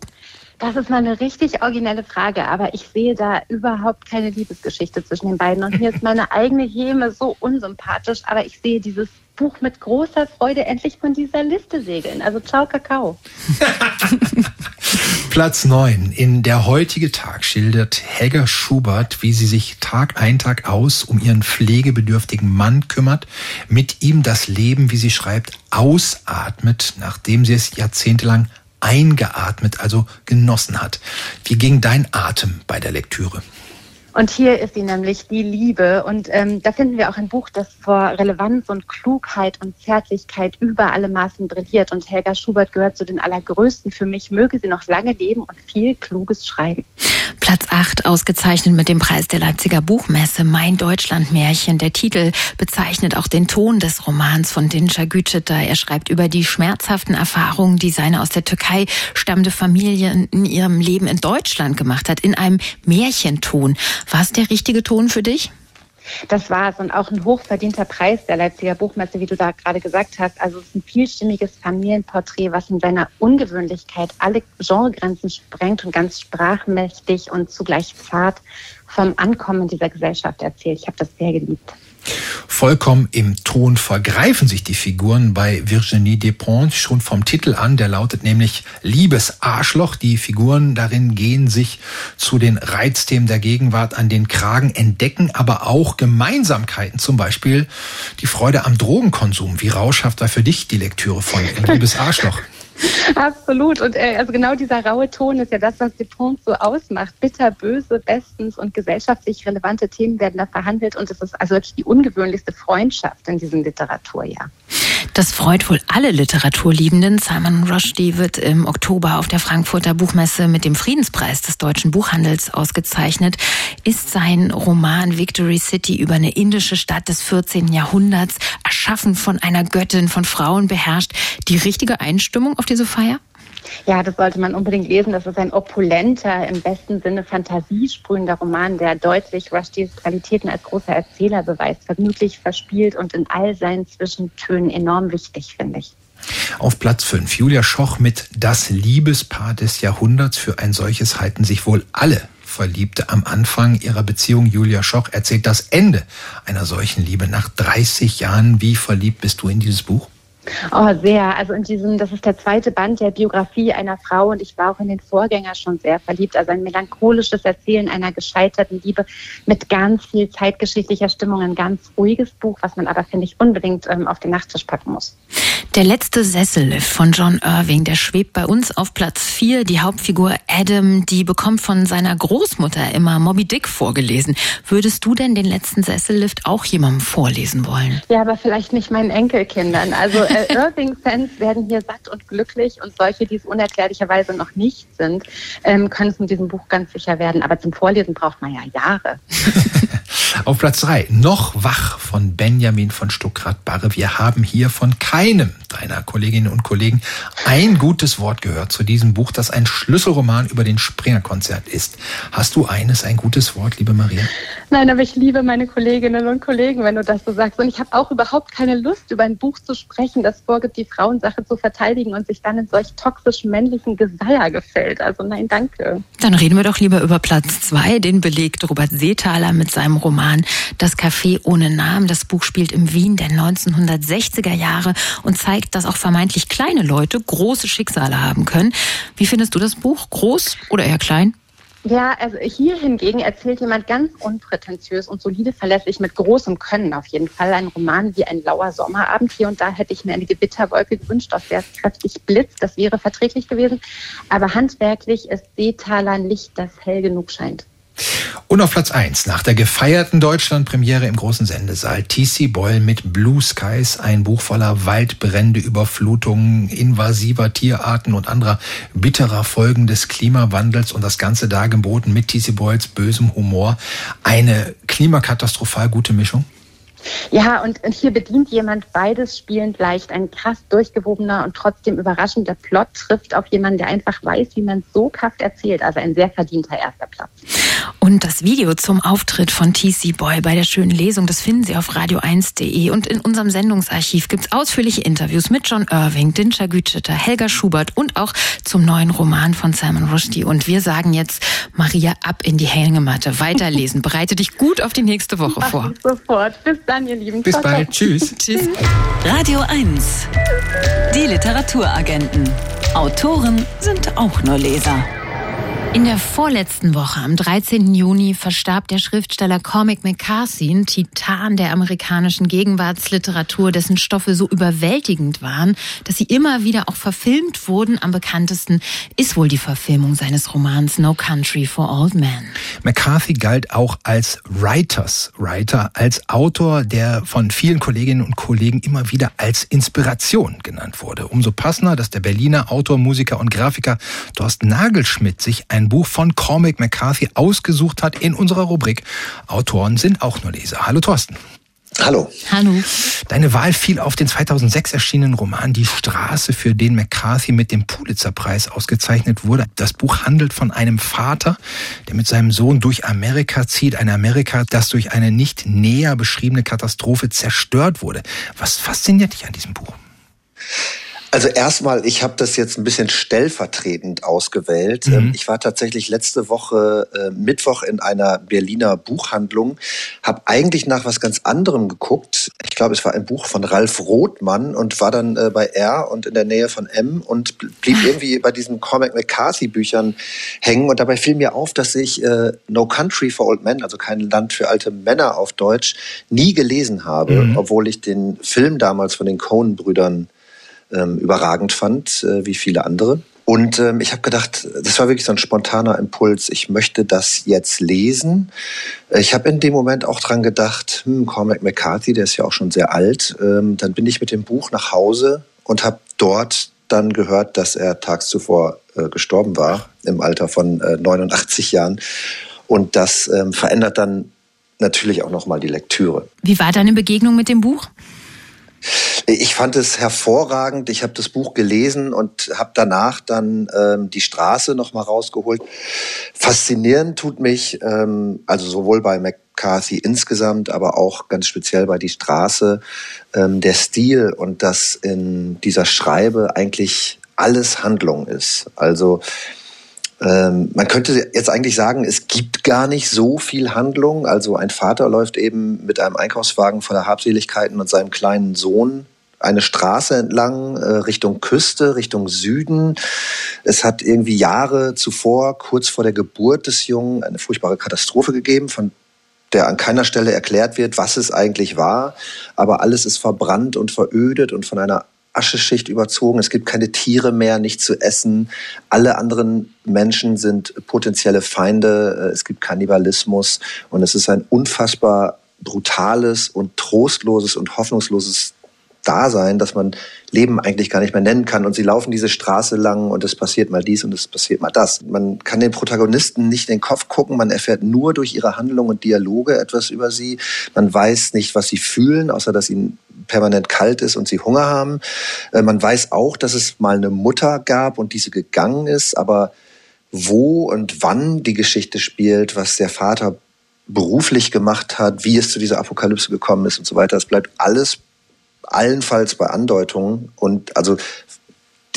Speaker 10: Das ist mal eine richtig originelle Frage, aber ich sehe da überhaupt keine Liebesgeschichte zwischen den beiden. Und mir ist meine eigene Häme so unsympathisch, aber ich sehe dieses Buch mit großer Freude endlich von dieser Liste segeln. Also ciao, Kakao.
Speaker 2: Platz 9. In Der heutige Tag schildert Helga Schubert, wie sie sich Tag ein, Tag aus um ihren pflegebedürftigen Mann kümmert, mit ihm das Leben, wie sie schreibt, ausatmet, nachdem sie es jahrzehntelang eingeatmet, also genossen hat. Wie ging dein Atem bei der Lektüre?
Speaker 10: Und hier ist sie nämlich die Liebe. Und ähm, da finden wir auch ein Buch, das vor Relevanz und Klugheit und Zärtlichkeit über alle Maßen brilliert. Und Helga Schubert gehört zu den allergrößten für mich. Möge sie noch lange leben und viel Kluges schreiben.
Speaker 3: Platz 8 ausgezeichnet mit dem Preis der Leipziger Buchmesse Mein Deutschlandmärchen. Der Titel bezeichnet auch den Ton des Romans von Dinca Gütschiter. Er schreibt über die schmerzhaften Erfahrungen, die seine aus der Türkei stammende Familie in ihrem Leben in Deutschland gemacht hat, in einem Märchenton. War es der richtige Ton für dich?
Speaker 10: Das war es und auch ein hochverdienter Preis der Leipziger Buchmesse, wie du da gerade gesagt hast. Also es ist ein vielstimmiges Familienporträt, was in seiner Ungewöhnlichkeit alle Genregrenzen sprengt und ganz sprachmächtig und zugleich zart vom Ankommen dieser Gesellschaft erzählt. Ich habe das sehr geliebt.
Speaker 2: Vollkommen im Ton vergreifen sich die Figuren bei Virginie Despentes schon vom Titel an. Der lautet nämlich Liebes Arschloch. Die Figuren darin gehen sich zu den Reizthemen der Gegenwart an den Kragen, entdecken aber auch Gemeinsamkeiten. Zum Beispiel die Freude am Drogenkonsum. Wie rauschhaft war für dich die Lektüre von Liebes Arschloch?
Speaker 10: Absolut. Und äh, also genau dieser raue Ton ist ja das, was Dupont so ausmacht. Bitter, böse, bestens und gesellschaftlich relevante Themen werden da verhandelt. Und es ist also wirklich die ungewöhnlichste Freundschaft in diesem Literaturjahr.
Speaker 3: Das freut wohl alle Literaturliebenden. Simon Rushdie wird im Oktober auf der Frankfurter Buchmesse mit dem Friedenspreis des deutschen Buchhandels ausgezeichnet. Ist sein Roman Victory City über eine indische Stadt des 14. Jahrhunderts, erschaffen von einer Göttin, von Frauen beherrscht, die richtige Einstimmung auf diese Feier?
Speaker 10: Ja, das sollte man unbedingt lesen. Das ist ein opulenter, im besten Sinne fantasiesprühender Roman, der deutlich Rushdies Qualitäten als großer Erzähler beweist. Vergnüglich verspielt und in all seinen Zwischentönen enorm wichtig, finde ich.
Speaker 2: Auf Platz 5 Julia Schoch mit Das Liebespaar des Jahrhunderts. Für ein solches halten sich wohl alle Verliebte am Anfang ihrer Beziehung. Julia Schoch erzählt das Ende einer solchen Liebe nach 30 Jahren. Wie verliebt bist du in dieses Buch?
Speaker 10: Oh, sehr. Also in diesem, das ist der zweite Band der Biografie einer Frau und ich war auch in den Vorgänger schon sehr verliebt. Also ein melancholisches Erzählen einer gescheiterten Liebe mit ganz viel zeitgeschichtlicher Stimmung. Ein ganz ruhiges Buch, was man aber, finde ich, unbedingt ähm, auf den Nachttisch packen muss.
Speaker 3: Der letzte Sessellift von John Irving, der schwebt bei uns auf Platz 4. Die Hauptfigur Adam, die bekommt von seiner Großmutter immer Moby Dick vorgelesen. Würdest du denn den letzten Sessellift auch jemandem vorlesen wollen?
Speaker 10: Ja, aber vielleicht nicht meinen Enkelkindern. Also äh, Irving-Fans werden hier satt und glücklich und solche, die es unerklärlicherweise noch nicht sind, ähm, können es mit diesem Buch ganz sicher werden. Aber zum Vorlesen braucht man ja Jahre.
Speaker 2: Auf Platz 3 noch wach von Benjamin von Stuckrad-Barre. Wir haben hier von keinem deiner Kolleginnen und Kollegen ein gutes Wort gehört zu diesem Buch, das ein Schlüsselroman über den Springer-Konzert ist. Hast du eines, ein gutes Wort, liebe Maria?
Speaker 10: Nein, aber ich liebe meine Kolleginnen und Kollegen, wenn du das so sagst. Und ich habe auch überhaupt keine Lust, über ein Buch zu sprechen, das vorgibt, die Frauensache zu verteidigen und sich dann in solch toxisch männlichen Geseier gefällt. Also nein, danke.
Speaker 3: Dann reden wir doch lieber über Platz 2. Den belegt Robert Seethaler mit seinem Roman Roman Das Café ohne Namen. Das Buch spielt im Wien der 1960er Jahre und zeigt, dass auch vermeintlich kleine Leute große Schicksale haben können. Wie findest du das Buch? Groß oder eher klein?
Speaker 10: Ja, also hier hingegen erzählt jemand ganz unprätentiös und solide verlässlich mit großem Können auf jeden Fall. Ein Roman wie ein lauer Sommerabend. Hier und da hätte ich mir eine Gewitterwolke gewünscht, auf der es kräftig blitzt. Das wäre verträglich gewesen. Aber handwerklich ist Seetaler nicht, das hell genug scheint.
Speaker 2: Und auf Platz 1 nach der gefeierten Deutschlandpremiere im großen Sendesaal T.C. Boyle mit Blue Skies, ein Buch voller Waldbrände, Überflutungen, invasiver Tierarten und anderer bitterer Folgen des Klimawandels und das Ganze dargeboten mit T.C. Boyles bösem Humor. Eine klimakatastrophal gute Mischung?
Speaker 10: Ja, und, und hier bedient jemand beides spielend leicht. Ein krass durchgewobener und trotzdem überraschender Plot trifft auf jemanden, der einfach weiß, wie man so kraft erzählt. Also ein sehr verdienter erster Platz.
Speaker 3: Und das Video zum Auftritt von TC Boy bei der schönen Lesung, das finden Sie auf radio1.de. Und in unserem Sendungsarchiv gibt es ausführliche Interviews mit John Irving, Dinscher Gütschütter, Helga Schubert und auch zum neuen Roman von Salman Rushdie. Und wir sagen jetzt, Maria, ab in die Hängematte, weiterlesen. Bereite dich gut auf die nächste Woche vor.
Speaker 10: Sofort. Bis dann, ihr Lieben.
Speaker 2: Bis bald. Tschüss.
Speaker 3: Tschüss.
Speaker 1: Radio 1. Die Literaturagenten. Autoren sind auch nur Leser.
Speaker 3: In der vorletzten Woche, am 13. Juni, verstarb der Schriftsteller Cormac McCarthy, ein Titan der amerikanischen Gegenwartsliteratur, dessen Stoffe so überwältigend waren, dass sie immer wieder auch verfilmt wurden. Am bekanntesten ist wohl die Verfilmung seines Romans No Country for Old Men.
Speaker 2: McCarthy galt auch als Writers Writer, als Autor, der von vielen Kolleginnen und Kollegen immer wieder als Inspiration genannt wurde. Umso passender, dass der Berliner Autor, Musiker und Grafiker Thorsten Nagelschmidt sich ein ein Buch von Cormac McCarthy ausgesucht hat in unserer Rubrik Autoren sind auch nur Leser. Hallo Thorsten.
Speaker 11: Hallo.
Speaker 3: Hallo.
Speaker 2: Deine Wahl fiel auf den 2006 erschienenen Roman Die Straße, für den McCarthy mit dem Pulitzerpreis ausgezeichnet wurde. Das Buch handelt von einem Vater, der mit seinem Sohn durch Amerika zieht. Ein Amerika, das durch eine nicht näher beschriebene Katastrophe zerstört wurde. Was fasziniert dich an diesem Buch?
Speaker 11: Also erstmal, ich habe das jetzt ein bisschen stellvertretend ausgewählt. Mhm. Ähm, ich war tatsächlich letzte Woche äh, Mittwoch in einer Berliner Buchhandlung, habe eigentlich nach was ganz anderem geguckt. Ich glaube, es war ein Buch von Ralf Rothmann und war dann äh, bei R und in der Nähe von M und blieb irgendwie bei diesen Cormac McCarthy Büchern hängen. Und dabei fiel mir auf, dass ich äh, No Country for Old Men, also kein Land für alte Männer auf Deutsch, nie gelesen habe, mhm. obwohl ich den Film damals von den Coen-Brüdern ähm, überragend fand, äh, wie viele andere. Und ähm, ich habe gedacht, das war wirklich so ein spontaner Impuls. Ich möchte das jetzt lesen. Ich habe in dem Moment auch dran gedacht, hm, Cormac McCarthy, der ist ja auch schon sehr alt. Ähm, dann bin ich mit dem Buch nach Hause und habe dort dann gehört, dass er tags zuvor äh, gestorben war, im Alter von äh, 89 Jahren. Und das ähm, verändert dann natürlich auch nochmal die Lektüre.
Speaker 3: Wie war deine Begegnung mit dem Buch?
Speaker 11: Ich fand es hervorragend. Ich habe das Buch gelesen und habe danach dann ähm, die Straße noch mal rausgeholt. Faszinierend tut mich, ähm, also sowohl bei McCarthy insgesamt, aber auch ganz speziell bei die Straße, ähm, der Stil und dass in dieser Schreibe eigentlich alles Handlung ist. Also ähm, man könnte jetzt eigentlich sagen, es gibt gar nicht so viel Handlung. Also ein Vater läuft eben mit einem Einkaufswagen voller Habseligkeiten und seinem kleinen Sohn eine Straße entlang äh, Richtung Küste, Richtung Süden. Es hat irgendwie Jahre zuvor, kurz vor der Geburt des Jungen, eine furchtbare Katastrophe gegeben, von der an keiner Stelle erklärt wird, was es eigentlich war. Aber alles ist verbrannt und verödet und von einer Ascheschicht überzogen. Es gibt keine Tiere mehr, nichts zu essen. Alle anderen Menschen sind potenzielle Feinde. Es gibt Kannibalismus. Und es ist ein unfassbar brutales und trostloses und hoffnungsloses Dasein, dass man Leben eigentlich gar nicht mehr nennen kann. Und sie laufen diese Straße lang und es passiert mal dies und es passiert mal das. Man kann den Protagonisten nicht in den Kopf gucken. Man erfährt nur durch ihre Handlungen und Dialoge etwas über sie. Man weiß nicht, was sie fühlen, außer dass ihnen permanent kalt ist und sie Hunger haben. Äh, man weiß auch, dass es mal eine Mutter gab und diese gegangen ist, aber wo und wann die Geschichte spielt, was der Vater beruflich gemacht hat, wie es zu dieser Apokalypse gekommen ist und so weiter, es bleibt alles allenfalls bei Andeutungen und also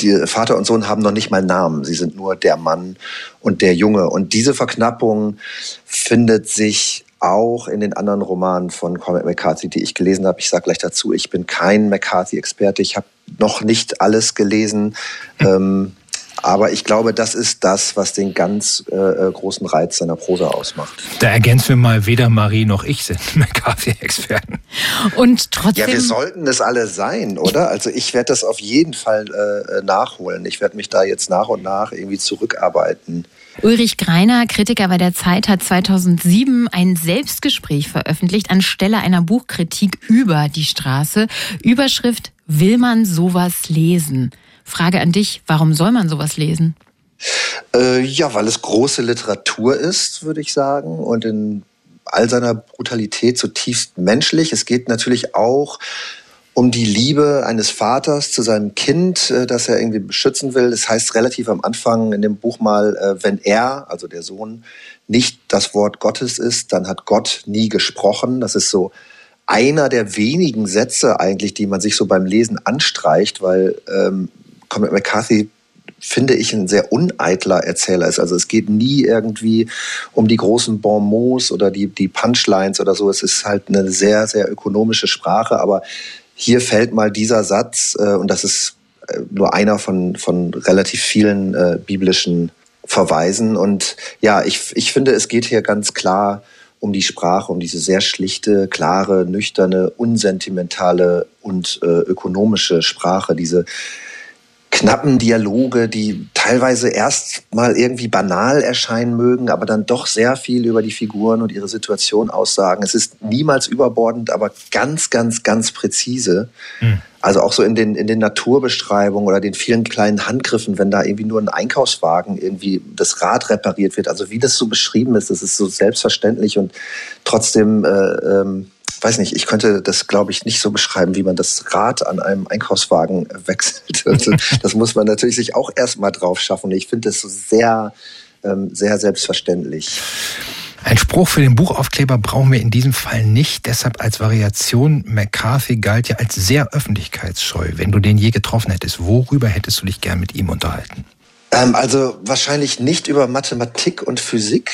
Speaker 11: die Vater und Sohn haben noch nicht mal Namen. Sie sind nur der Mann und der Junge. Und diese Verknappung findet sich auch in den anderen Romanen von Cormac McCarthy, die ich gelesen habe. Ich sage gleich dazu, ich bin kein McCarthy-Experte. Ich habe noch nicht alles gelesen. Ähm, aber ich glaube, das ist das, was den ganz äh, äh, großen Reiz seiner Prosa ausmacht.
Speaker 2: Da ergänzen wir mal, weder Marie noch ich sind McCarthy-Experten.
Speaker 3: Und trotzdem.
Speaker 11: Ja, wir sollten es alle sein, oder? Also ich werde das auf jeden Fall äh, äh, nachholen. Ich werde mich da jetzt nach und nach irgendwie zurückarbeiten.
Speaker 3: Ulrich Greiner, Kritiker bei der Zeit, hat 2007 ein Selbstgespräch veröffentlicht anstelle einer Buchkritik über die Straße. Überschrift Will man sowas lesen? Frage an dich, warum soll man sowas lesen?
Speaker 11: Äh, ja, weil es große Literatur ist, würde ich sagen, und in all seiner Brutalität zutiefst menschlich. Es geht natürlich auch um die Liebe eines Vaters zu seinem Kind, äh, das er irgendwie beschützen will. Das heißt relativ am Anfang in dem Buch mal, äh, wenn er, also der Sohn, nicht das Wort Gottes ist, dann hat Gott nie gesprochen. Das ist so einer der wenigen Sätze eigentlich, die man sich so beim Lesen anstreicht, weil ähm, Cormac McCarthy finde ich, ein sehr uneitler Erzähler ist. Also es geht nie irgendwie um die großen Bonmots oder die, die Punchlines oder so. Es ist halt eine sehr, sehr ökonomische Sprache, aber hier fällt mal dieser Satz, äh, und das ist äh, nur einer von, von relativ vielen äh, biblischen Verweisen. Und ja, ich, ich finde, es geht hier ganz klar um die Sprache, um diese sehr schlichte, klare, nüchterne, unsentimentale und äh, ökonomische Sprache, diese knappen Dialoge, die teilweise erst mal irgendwie banal erscheinen mögen, aber dann doch sehr viel über die Figuren und ihre Situation aussagen. Es ist niemals überbordend, aber ganz, ganz, ganz präzise. Mhm. Also auch so in den, in den Naturbeschreibungen oder den vielen kleinen Handgriffen, wenn da irgendwie nur ein Einkaufswagen irgendwie das Rad repariert wird. Also wie das so beschrieben ist, das ist so selbstverständlich und trotzdem äh, ähm, weiß nicht, ich könnte das, glaube ich, nicht so beschreiben, wie man das Rad an einem Einkaufswagen wechselt. das muss man natürlich sich auch erstmal drauf schaffen. Ich finde das so sehr, ähm, sehr selbstverständlich.
Speaker 2: Ein Spruch für den Buchaufkleber brauchen wir in diesem Fall nicht. Deshalb als Variation, McCarthy galt ja als sehr öffentlichkeitsscheu. Wenn du den je getroffen hättest, worüber hättest du dich gern mit ihm unterhalten?
Speaker 11: Ähm, also wahrscheinlich nicht über Mathematik und Physik.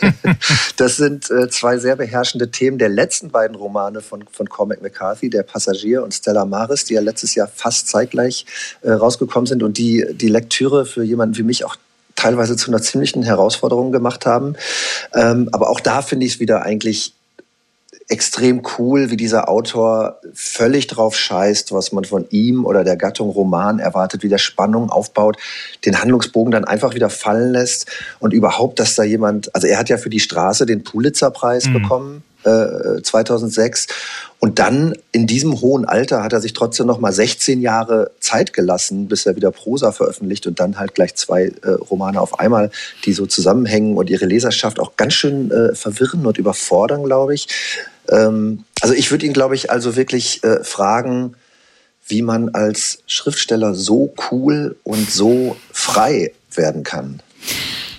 Speaker 11: das sind äh, zwei sehr beherrschende Themen der letzten beiden Romane von, von Cormac McCarthy, Der Passagier und Stella Maris, die ja letztes Jahr fast zeitgleich äh, rausgekommen sind und die die Lektüre für jemanden wie mich auch teilweise zu einer ziemlichen Herausforderung gemacht haben. Ähm, aber auch da finde ich es wieder eigentlich extrem cool, wie dieser Autor völlig drauf scheißt, was man von ihm oder der Gattung Roman erwartet, wie der Spannung aufbaut, den Handlungsbogen dann einfach wieder fallen lässt und überhaupt, dass da jemand, also er hat ja für die Straße den Pulitzerpreis mhm. bekommen. 2006 äh, und dann in diesem hohen Alter hat er sich trotzdem noch mal 16 Jahre Zeit gelassen, bis er wieder Prosa veröffentlicht und dann halt gleich zwei äh, Romane auf einmal, die so zusammenhängen und ihre Leserschaft auch ganz schön äh, verwirren und überfordern, glaube ich. Ähm, also ich würde ihn, glaube ich, also wirklich äh, fragen, wie man als Schriftsteller so cool und so frei werden kann.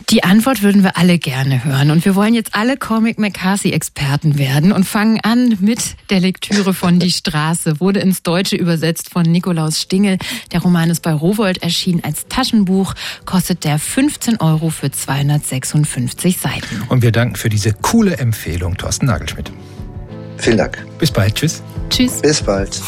Speaker 3: Die Antwort würden wir alle gerne hören. Und wir wollen jetzt alle Comic McCarthy-Experten werden und fangen an mit der Lektüre von Die Straße. Wurde ins Deutsche übersetzt von Nikolaus Stingel. Der Roman ist bei Rowold erschienen als Taschenbuch, kostet der 15 Euro für 256 Seiten.
Speaker 2: Und wir danken für diese coole Empfehlung, Thorsten Nagelschmidt.
Speaker 11: Vielen Dank.
Speaker 2: Bis bald. Tschüss.
Speaker 3: Tschüss.
Speaker 11: Bis bald.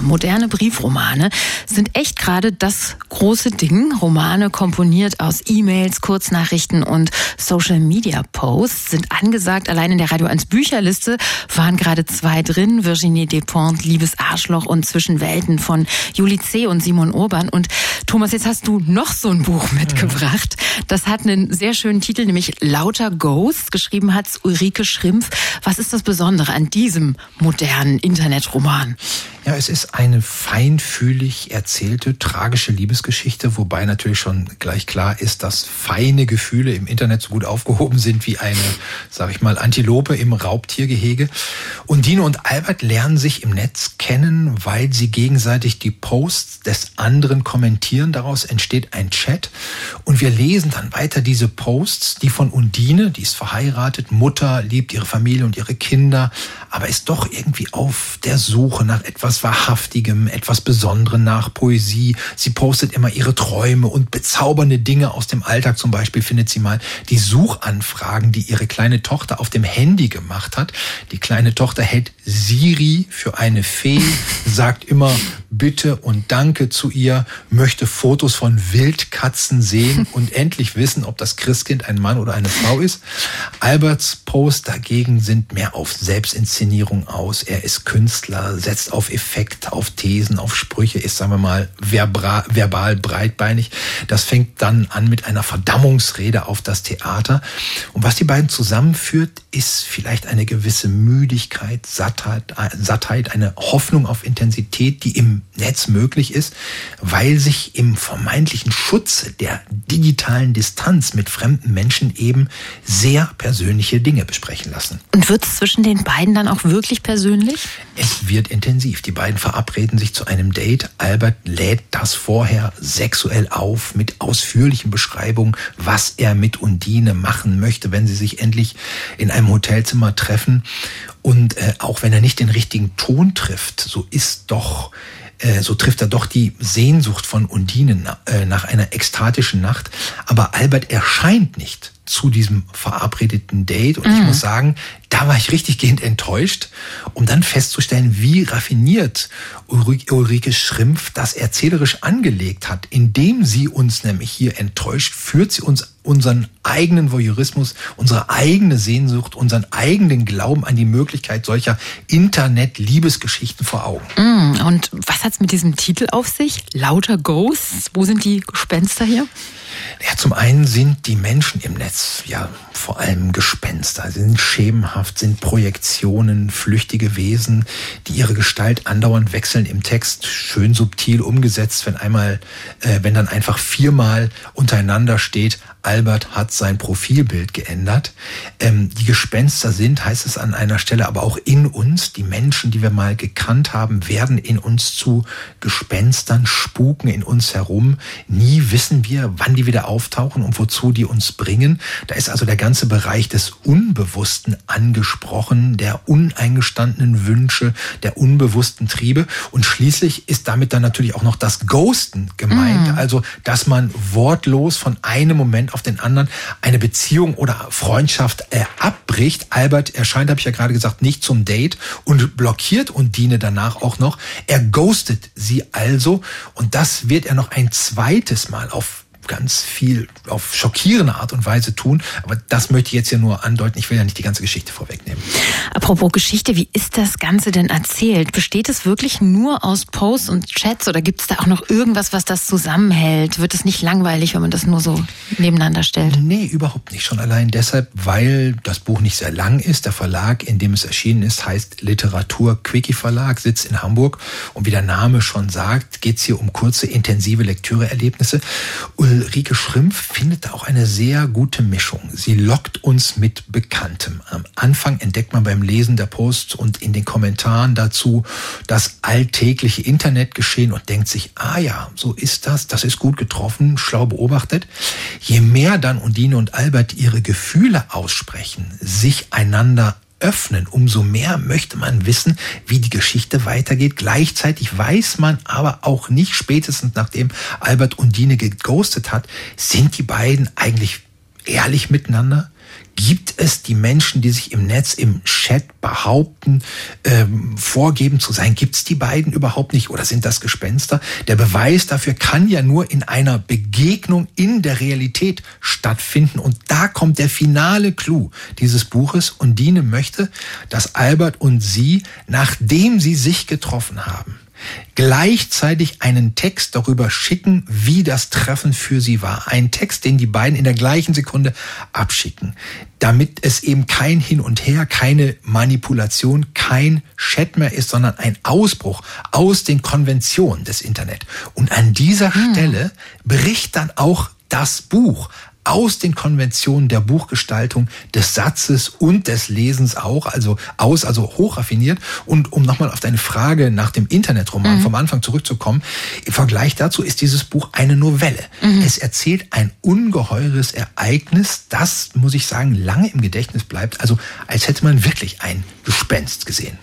Speaker 3: Moderne Briefromane sind echt gerade das große Ding. Romane komponiert aus E-Mails, Kurznachrichten und Social Media Posts sind angesagt. Allein in der Radio 1 Bücherliste waren gerade zwei drin. Virginie Despentes, Liebes Arschloch und Zwischenwelten von Julie C. und Simon Urban. Und Thomas, jetzt hast du noch so ein Buch mitgebracht. Das hat einen sehr schönen Titel, nämlich Lauter Ghosts. Geschrieben hat Ulrike Schrimpf. Was ist das Besondere an diesem modernen Internetroman?
Speaker 2: Ja, es ist eine feinfühlig erzählte, tragische Liebesgeschichte, wobei natürlich schon gleich klar ist, dass feine Gefühle im Internet so gut aufgehoben sind wie eine, sag ich mal, Antilope im Raubtiergehege. Und Dino und Albert lernen sich im Netz kennen, weil sie gegenseitig die Posts des anderen kommentieren. Daraus entsteht ein Chat. Und wir lesen dann weiter diese Posts, die von Undine, die ist verheiratet, Mutter, liebt ihre Familie und ihre Kinder, aber ist doch irgendwie auf der Suche nach etwas Wahrhaftigem, etwas Besonderem nach Poesie. Sie postet immer ihre Träume und bezaubernde Dinge aus dem Alltag. Zum Beispiel findet sie mal die Suchanfragen, die ihre kleine Tochter auf dem Handy gemacht hat. Die kleine Tochter hält Siri für eine Fee, sagt immer Bitte und Danke zu ihr, möchte Fotos von Wildkatzen sehen und endlich wissen, ob das Christkind ein Mann oder eine Frau ist. Alberts Post dagegen sind mehr auf Selbstinszenierung aus. Er ist Künstler, setzt auf Effekte auf Thesen, auf Sprüche, ist, sagen wir mal, verbal, verbal breitbeinig. Das fängt dann an mit einer Verdammungsrede auf das Theater. Und was die beiden zusammenführt, ist vielleicht eine gewisse Müdigkeit, Sattheit, Sattheit, eine Hoffnung auf Intensität, die im Netz möglich ist, weil sich im vermeintlichen Schutze der digitalen Distanz mit fremden Menschen eben sehr persönliche Dinge besprechen lassen.
Speaker 3: Und wird es zwischen den beiden dann auch wirklich persönlich?
Speaker 2: Es wird intensiv. Die beiden verabreden sich zu einem Date. Albert lädt das vorher sexuell auf mit ausführlichen Beschreibungen, was er mit Undine machen möchte, wenn sie sich endlich in einem Hotelzimmer treffen. Und äh, auch wenn er nicht den richtigen Ton trifft, so ist doch äh, so trifft er doch die Sehnsucht von Undine äh, nach einer ekstatischen Nacht. Aber Albert erscheint nicht zu diesem verabredeten Date. Und mhm. ich muss sagen, da war ich richtig gehend enttäuscht, um dann festzustellen, wie raffiniert Ulrike Schrimpf das erzählerisch angelegt hat. Indem sie uns nämlich hier enttäuscht, führt sie uns unseren eigenen Voyeurismus, unsere eigene Sehnsucht, unseren eigenen Glauben an die Möglichkeit solcher Internet-Liebesgeschichten vor Augen.
Speaker 3: Mm, und was hat's mit diesem Titel auf sich? Lauter Ghosts? Wo sind die Gespenster hier?
Speaker 2: Ja, zum einen sind die Menschen im Netz ja vor allem Gespenster, sie sind schemenhaft, sind Projektionen, flüchtige Wesen, die ihre Gestalt andauernd wechseln im Text, schön subtil umgesetzt, wenn einmal, äh, wenn dann einfach viermal untereinander steht, Albert hat sein Profilbild geändert. Ähm, die Gespenster sind, heißt es an einer Stelle, aber auch in uns. Die Menschen, die wir mal gekannt haben, werden in uns zu Gespenstern, spuken in uns herum. Nie wissen wir, wann die wieder auftauchen und wozu die uns bringen. Da ist also der ganze Bereich des Unbewussten angesprochen, der uneingestandenen Wünsche, der unbewussten Triebe. Und schließlich ist damit dann natürlich auch noch das Ghosten gemeint. Mhm. Also, dass man wortlos von einem Moment auf den anderen eine Beziehung oder Freundschaft äh, abbricht. Albert erscheint, habe ich ja gerade gesagt, nicht zum Date und blockiert Undine danach auch noch. Er ghostet sie also und das wird er noch ein zweites Mal auf ganz viel auf schockierende Art und Weise tun. Aber das möchte ich jetzt ja nur andeuten. Ich will ja nicht die ganze Geschichte vorwegnehmen.
Speaker 3: Apropos Geschichte, wie ist das Ganze denn erzählt? Besteht es wirklich nur aus Posts und Chats oder gibt es da auch noch irgendwas, was das zusammenhält? Wird es nicht langweilig, wenn man das nur so nebeneinander stellt?
Speaker 2: Nee, überhaupt nicht. Schon allein deshalb, weil das Buch nicht sehr lang ist. Der Verlag, in dem es erschienen ist, heißt Literatur Quickie Verlag, sitzt in Hamburg. Und wie der Name schon sagt, geht es hier um kurze, intensive Lektüreerlebnisse. Ulrike Schrimpf findet auch eine sehr gute Mischung. Sie lockt uns mit Bekanntem. Am Anfang entdeckt man beim Lesen der Posts und in den Kommentaren dazu das alltägliche Internetgeschehen und denkt sich, ah ja, so ist das, das ist gut getroffen, schlau beobachtet. Je mehr dann Undine und Albert ihre Gefühle aussprechen, sich einander öffnen, umso mehr möchte man wissen, wie die Geschichte weitergeht. Gleichzeitig weiß man aber auch nicht, spätestens nachdem Albert Undine geghostet hat, sind die beiden eigentlich ehrlich miteinander? Gibt es die Menschen, die sich im Netz, im Chat behaupten, ähm, vorgeben zu sein? Gibt es die beiden überhaupt nicht oder sind das Gespenster? Der Beweis dafür kann ja nur in einer Begegnung in der Realität stattfinden. Und da kommt der finale Clou dieses Buches. Undine möchte, dass Albert und sie, nachdem sie sich getroffen haben, gleichzeitig einen Text darüber schicken, wie das Treffen für sie war. Ein Text, den die beiden in der gleichen Sekunde abschicken, damit es eben kein Hin und Her, keine Manipulation, kein Chat mehr ist, sondern ein Ausbruch aus den Konventionen des Internet. Und an dieser hm. Stelle bricht dann auch das Buch aus den Konventionen der Buchgestaltung, des Satzes und des Lesens auch, also aus, also hochraffiniert. Und um nochmal auf deine Frage nach dem Internetroman mhm. vom Anfang zurückzukommen, im Vergleich dazu ist dieses Buch eine Novelle. Mhm. Es erzählt ein ungeheures Ereignis, das, muss ich sagen, lange im Gedächtnis bleibt. Also als hätte man wirklich ein Gespenst gesehen.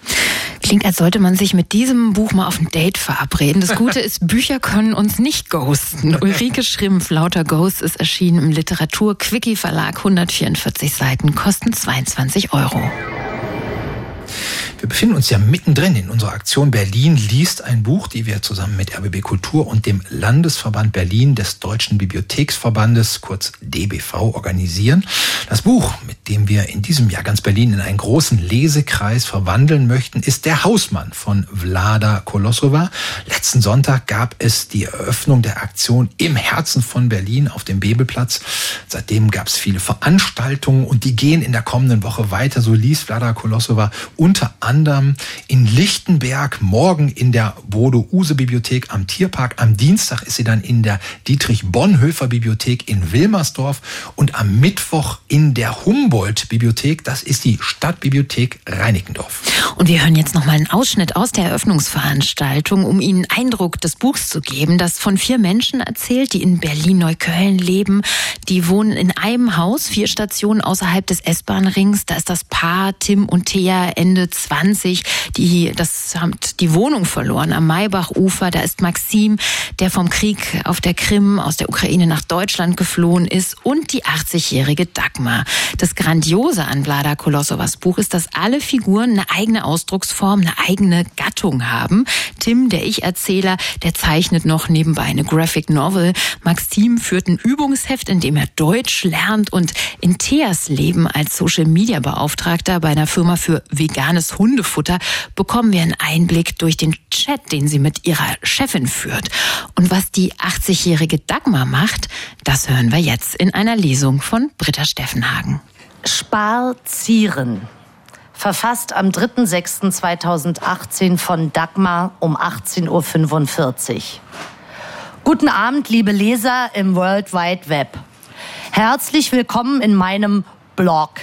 Speaker 3: Klingt, als sollte man sich mit diesem Buch mal auf ein Date verabreden. Das Gute ist, Bücher können uns nicht ghosten. Ulrike Schrimpf, Lauter Ghost, ist erschienen im Literatur Quickie Verlag, 144 Seiten, kosten 22 Euro.
Speaker 2: Wir befinden uns ja mittendrin in unserer Aktion Berlin liest ein Buch, die wir zusammen mit RBB Kultur und dem Landesverband Berlin des Deutschen Bibliotheksverbandes, kurz DBV, organisieren. Das Buch, mit dem wir in diesem Jahr ganz Berlin in einen großen Lesekreis verwandeln möchten, ist Der Hausmann von Vlada Kolosova. Letzten Sonntag gab es die Eröffnung der Aktion im Herzen von Berlin auf dem Bebelplatz. Seitdem gab es viele Veranstaltungen und die gehen in der kommenden Woche weiter. So liest Vlada Kolosova unter anderem in Lichtenberg, morgen in der Bodo-Use-Bibliothek am Tierpark. Am Dienstag ist sie dann in der Dietrich-Bonhoeffer-Bibliothek in Wilmersdorf und am Mittwoch in der Humboldt-Bibliothek. Das ist die Stadtbibliothek Reinickendorf.
Speaker 3: Und wir hören jetzt noch mal einen Ausschnitt aus der Eröffnungsveranstaltung, um Ihnen Eindruck des Buchs zu geben, das von vier Menschen erzählt, die in Berlin-Neukölln leben. Die wohnen in einem Haus, vier Stationen außerhalb des S-Bahn-Rings. Da ist das Paar Tim und Thea Ende 20, die das haben die Wohnung verloren am Maybachufer. Da ist Maxim, der vom Krieg auf der Krim aus der Ukraine nach Deutschland geflohen ist und die 80-jährige Dagmar. Das Grandiose an Vlada Kolosovas Buch ist, dass alle Figuren eine eigene Ausdrucksform, eine eigene Gattung haben. Tim, der Ich-Erzähler, der zeichnet noch nebenbei eine Graphic Novel. Maxim führt ein Übungsheft, in dem er Deutsch lernt und in Theas Leben als Social Media Beauftragter bei einer Firma für veganes Hundefutter bekommen wir einen Einblick durch den Chat, den sie mit ihrer Chefin führt. Und was die 80-jährige Dagmar macht, das hören wir jetzt in einer Lesung von Britta Steffenhagen.
Speaker 12: Spazieren. Verfasst am 3.6.2018 von Dagmar um 18.45 Uhr. Guten Abend, liebe Leser im World Wide Web. Herzlich willkommen in meinem Blog.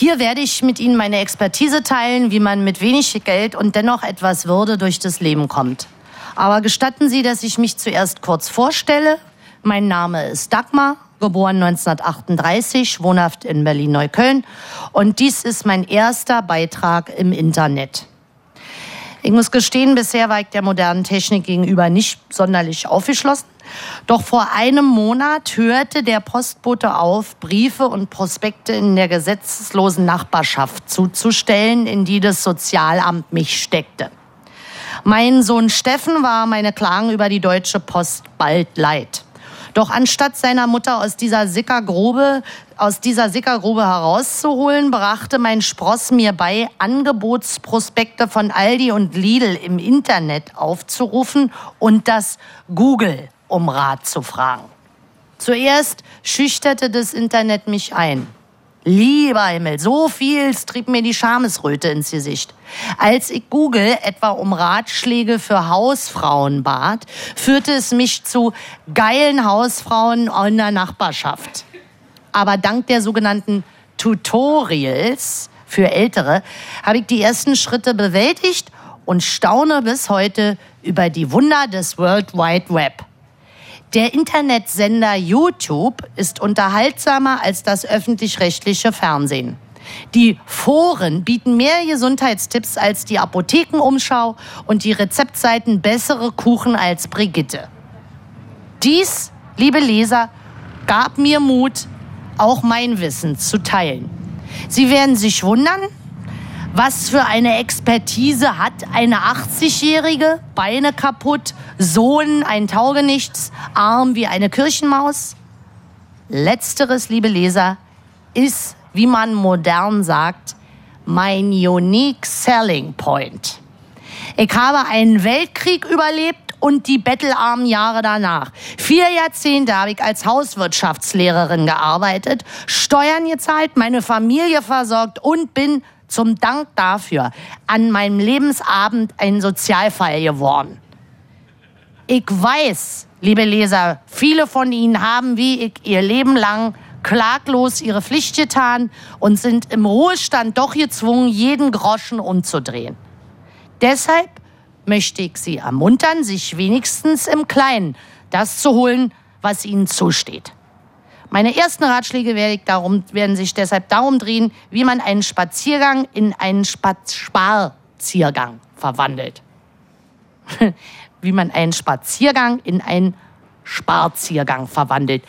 Speaker 12: Hier werde ich mit Ihnen meine Expertise teilen, wie man mit wenig Geld und dennoch etwas Würde durch das Leben kommt. Aber gestatten Sie, dass ich mich zuerst kurz vorstelle. Mein Name ist Dagmar, geboren 1938, wohnhaft in Berlin-Neukölln. Und dies ist mein erster Beitrag im Internet. Ich muss gestehen, bisher war ich der modernen Technik gegenüber nicht sonderlich aufgeschlossen. Doch vor einem Monat hörte der Postbote auf, Briefe und Prospekte in der gesetzeslosen Nachbarschaft zuzustellen, in die das Sozialamt mich steckte. Mein Sohn Steffen war meine Klagen über die Deutsche Post bald leid. Doch anstatt seiner Mutter aus dieser Sickergrube, aus dieser Sickergrube herauszuholen, brachte mein Spross mir bei, Angebotsprospekte von Aldi und Lidl im Internet aufzurufen und das Google um Rat zu fragen. Zuerst schüchterte das Internet mich ein. Lieber Himmel, so viel trieb mir die Schamesröte ins Gesicht. Als ich Google etwa um Ratschläge für Hausfrauen bat, führte es mich zu geilen Hausfrauen in der Nachbarschaft. Aber dank der sogenannten Tutorials für Ältere habe ich die ersten Schritte bewältigt und staune bis heute über die Wunder des World Wide Web. Der Internetsender YouTube ist unterhaltsamer als das öffentlich-rechtliche Fernsehen. Die Foren bieten mehr Gesundheitstipps als die Apothekenumschau und die Rezeptseiten bessere Kuchen als Brigitte. Dies, liebe Leser, gab mir Mut, auch mein Wissen zu teilen. Sie werden sich wundern, was für eine Expertise hat eine 80-Jährige? Beine kaputt, Sohn ein Taugenichts, Arm wie eine Kirchenmaus? Letzteres, liebe Leser, ist, wie man modern sagt, mein unique selling point. Ich habe einen Weltkrieg überlebt und die bettelarmen Jahre danach. Vier Jahrzehnte habe ich als Hauswirtschaftslehrerin gearbeitet, Steuern gezahlt, meine Familie versorgt und bin zum Dank dafür an meinem Lebensabend ein Sozialfall geworden. Ich weiß, liebe Leser, viele von Ihnen haben wie ich ihr Leben lang klaglos ihre Pflicht getan und sind im Ruhestand doch gezwungen, jeden Groschen umzudrehen. Deshalb möchte ich Sie ermuntern, sich wenigstens im Kleinen das zu holen, was Ihnen zusteht. Meine ersten Ratschläge werden sich deshalb darum drehen, wie man einen Spaziergang in einen Spaziergang verwandelt. wie man einen Spaziergang in einen Spaziergang verwandelt.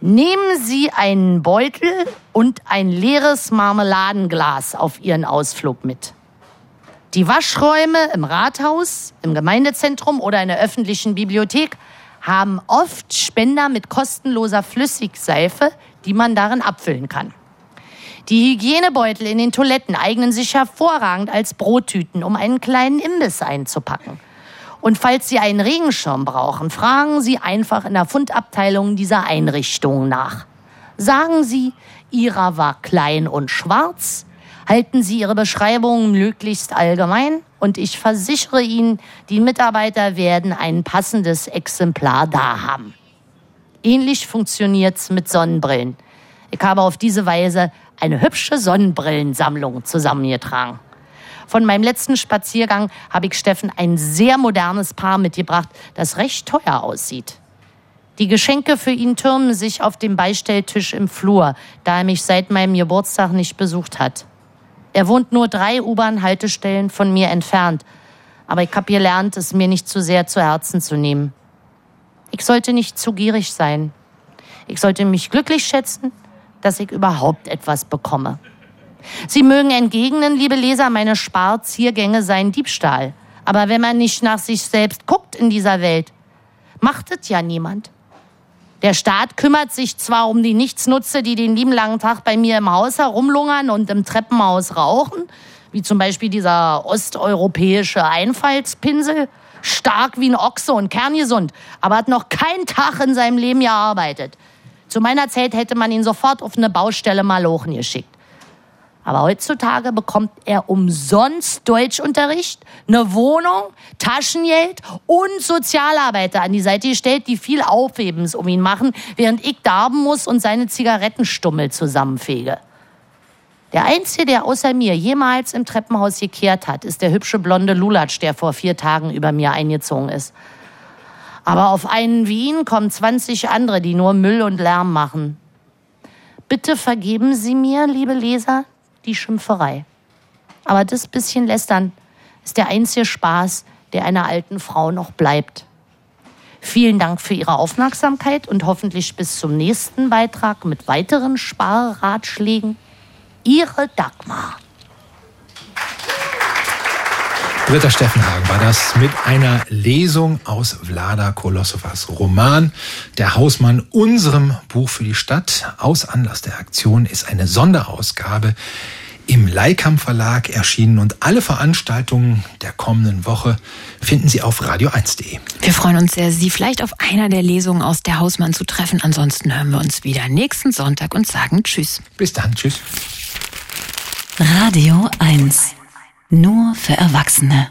Speaker 12: Nehmen Sie einen Beutel und ein leeres Marmeladenglas auf Ihren Ausflug mit. Die Waschräume im Rathaus, im Gemeindezentrum oder in der öffentlichen Bibliothek haben oft Spender mit kostenloser Flüssigseife, die man darin abfüllen kann. Die Hygienebeutel in den Toiletten eignen sich hervorragend als Brottüten, um einen kleinen Imbiss einzupacken. Und falls Sie einen Regenschirm brauchen, fragen Sie einfach in der Fundabteilung dieser Einrichtung nach. Sagen Sie, Ihrer war klein und schwarz, halten Sie Ihre Beschreibung möglichst allgemein und ich versichere Ihnen, die Mitarbeiter werden ein passendes Exemplar da haben. Ähnlich funktioniert's mit Sonnenbrillen. Ich habe auf diese Weise eine hübsche Sonnenbrillensammlung zusammengetragen. Von meinem letzten Spaziergang habe ich Steffen ein sehr modernes Paar mitgebracht, das recht teuer aussieht. Die Geschenke für ihn türmen sich auf dem Beistelltisch im Flur, da er mich seit meinem Geburtstag nicht besucht hat. Er wohnt nur drei U-Bahn-Haltestellen von mir entfernt, aber ich habe gelernt, es mir nicht zu sehr zu Herzen zu nehmen. Ich sollte nicht zu gierig sein. Ich sollte mich glücklich schätzen dass ich überhaupt etwas bekomme. Sie mögen entgegnen, liebe Leser, meine Sparziergänge seien Diebstahl. Aber wenn man nicht nach sich selbst guckt in dieser Welt, macht es ja niemand. Der Staat kümmert sich zwar um die Nichtsnutze, die den lieben langen Tag bei mir im Haus herumlungern und im Treppenhaus rauchen, wie zum Beispiel dieser osteuropäische Einfallspinsel, stark wie ein Ochse und kerngesund, aber hat noch keinen Tag in seinem Leben gearbeitet. Zu meiner Zeit hätte man ihn sofort auf eine Baustelle mal hochgeschickt. Aber heutzutage bekommt er umsonst Deutschunterricht, eine Wohnung, Taschengeld und Sozialarbeiter an die Seite gestellt, die viel Aufhebens um ihn machen, während ich darben muss und seine Zigarettenstummel zusammenfege. Der Einzige, der außer mir jemals im Treppenhaus gekehrt hat, ist der hübsche blonde Lulatsch, der vor vier Tagen über mir eingezogen ist. Aber auf einen wie ihn kommen 20 andere, die nur Müll und Lärm machen. Bitte vergeben Sie mir, liebe Leser, die Schimpferei. Aber das bisschen Lästern ist der einzige Spaß, der einer alten Frau noch bleibt. Vielen Dank für Ihre Aufmerksamkeit und hoffentlich bis zum nächsten Beitrag mit weiteren Sparratschlägen. Ihre Dagmar.
Speaker 2: Britta Steffenhagen war das mit einer Lesung aus Vlada Kolosovas Roman Der Hausmann, unserem Buch für die Stadt. Aus Anlass der Aktion ist eine Sonderausgabe im Leikam Verlag erschienen und alle Veranstaltungen der kommenden Woche finden Sie auf radio1.de.
Speaker 3: Wir freuen uns sehr, Sie vielleicht auf einer der Lesungen aus der Hausmann zu treffen. Ansonsten hören wir uns wieder nächsten Sonntag und sagen Tschüss.
Speaker 2: Bis dann, Tschüss.
Speaker 1: Radio 1 nur für Erwachsene.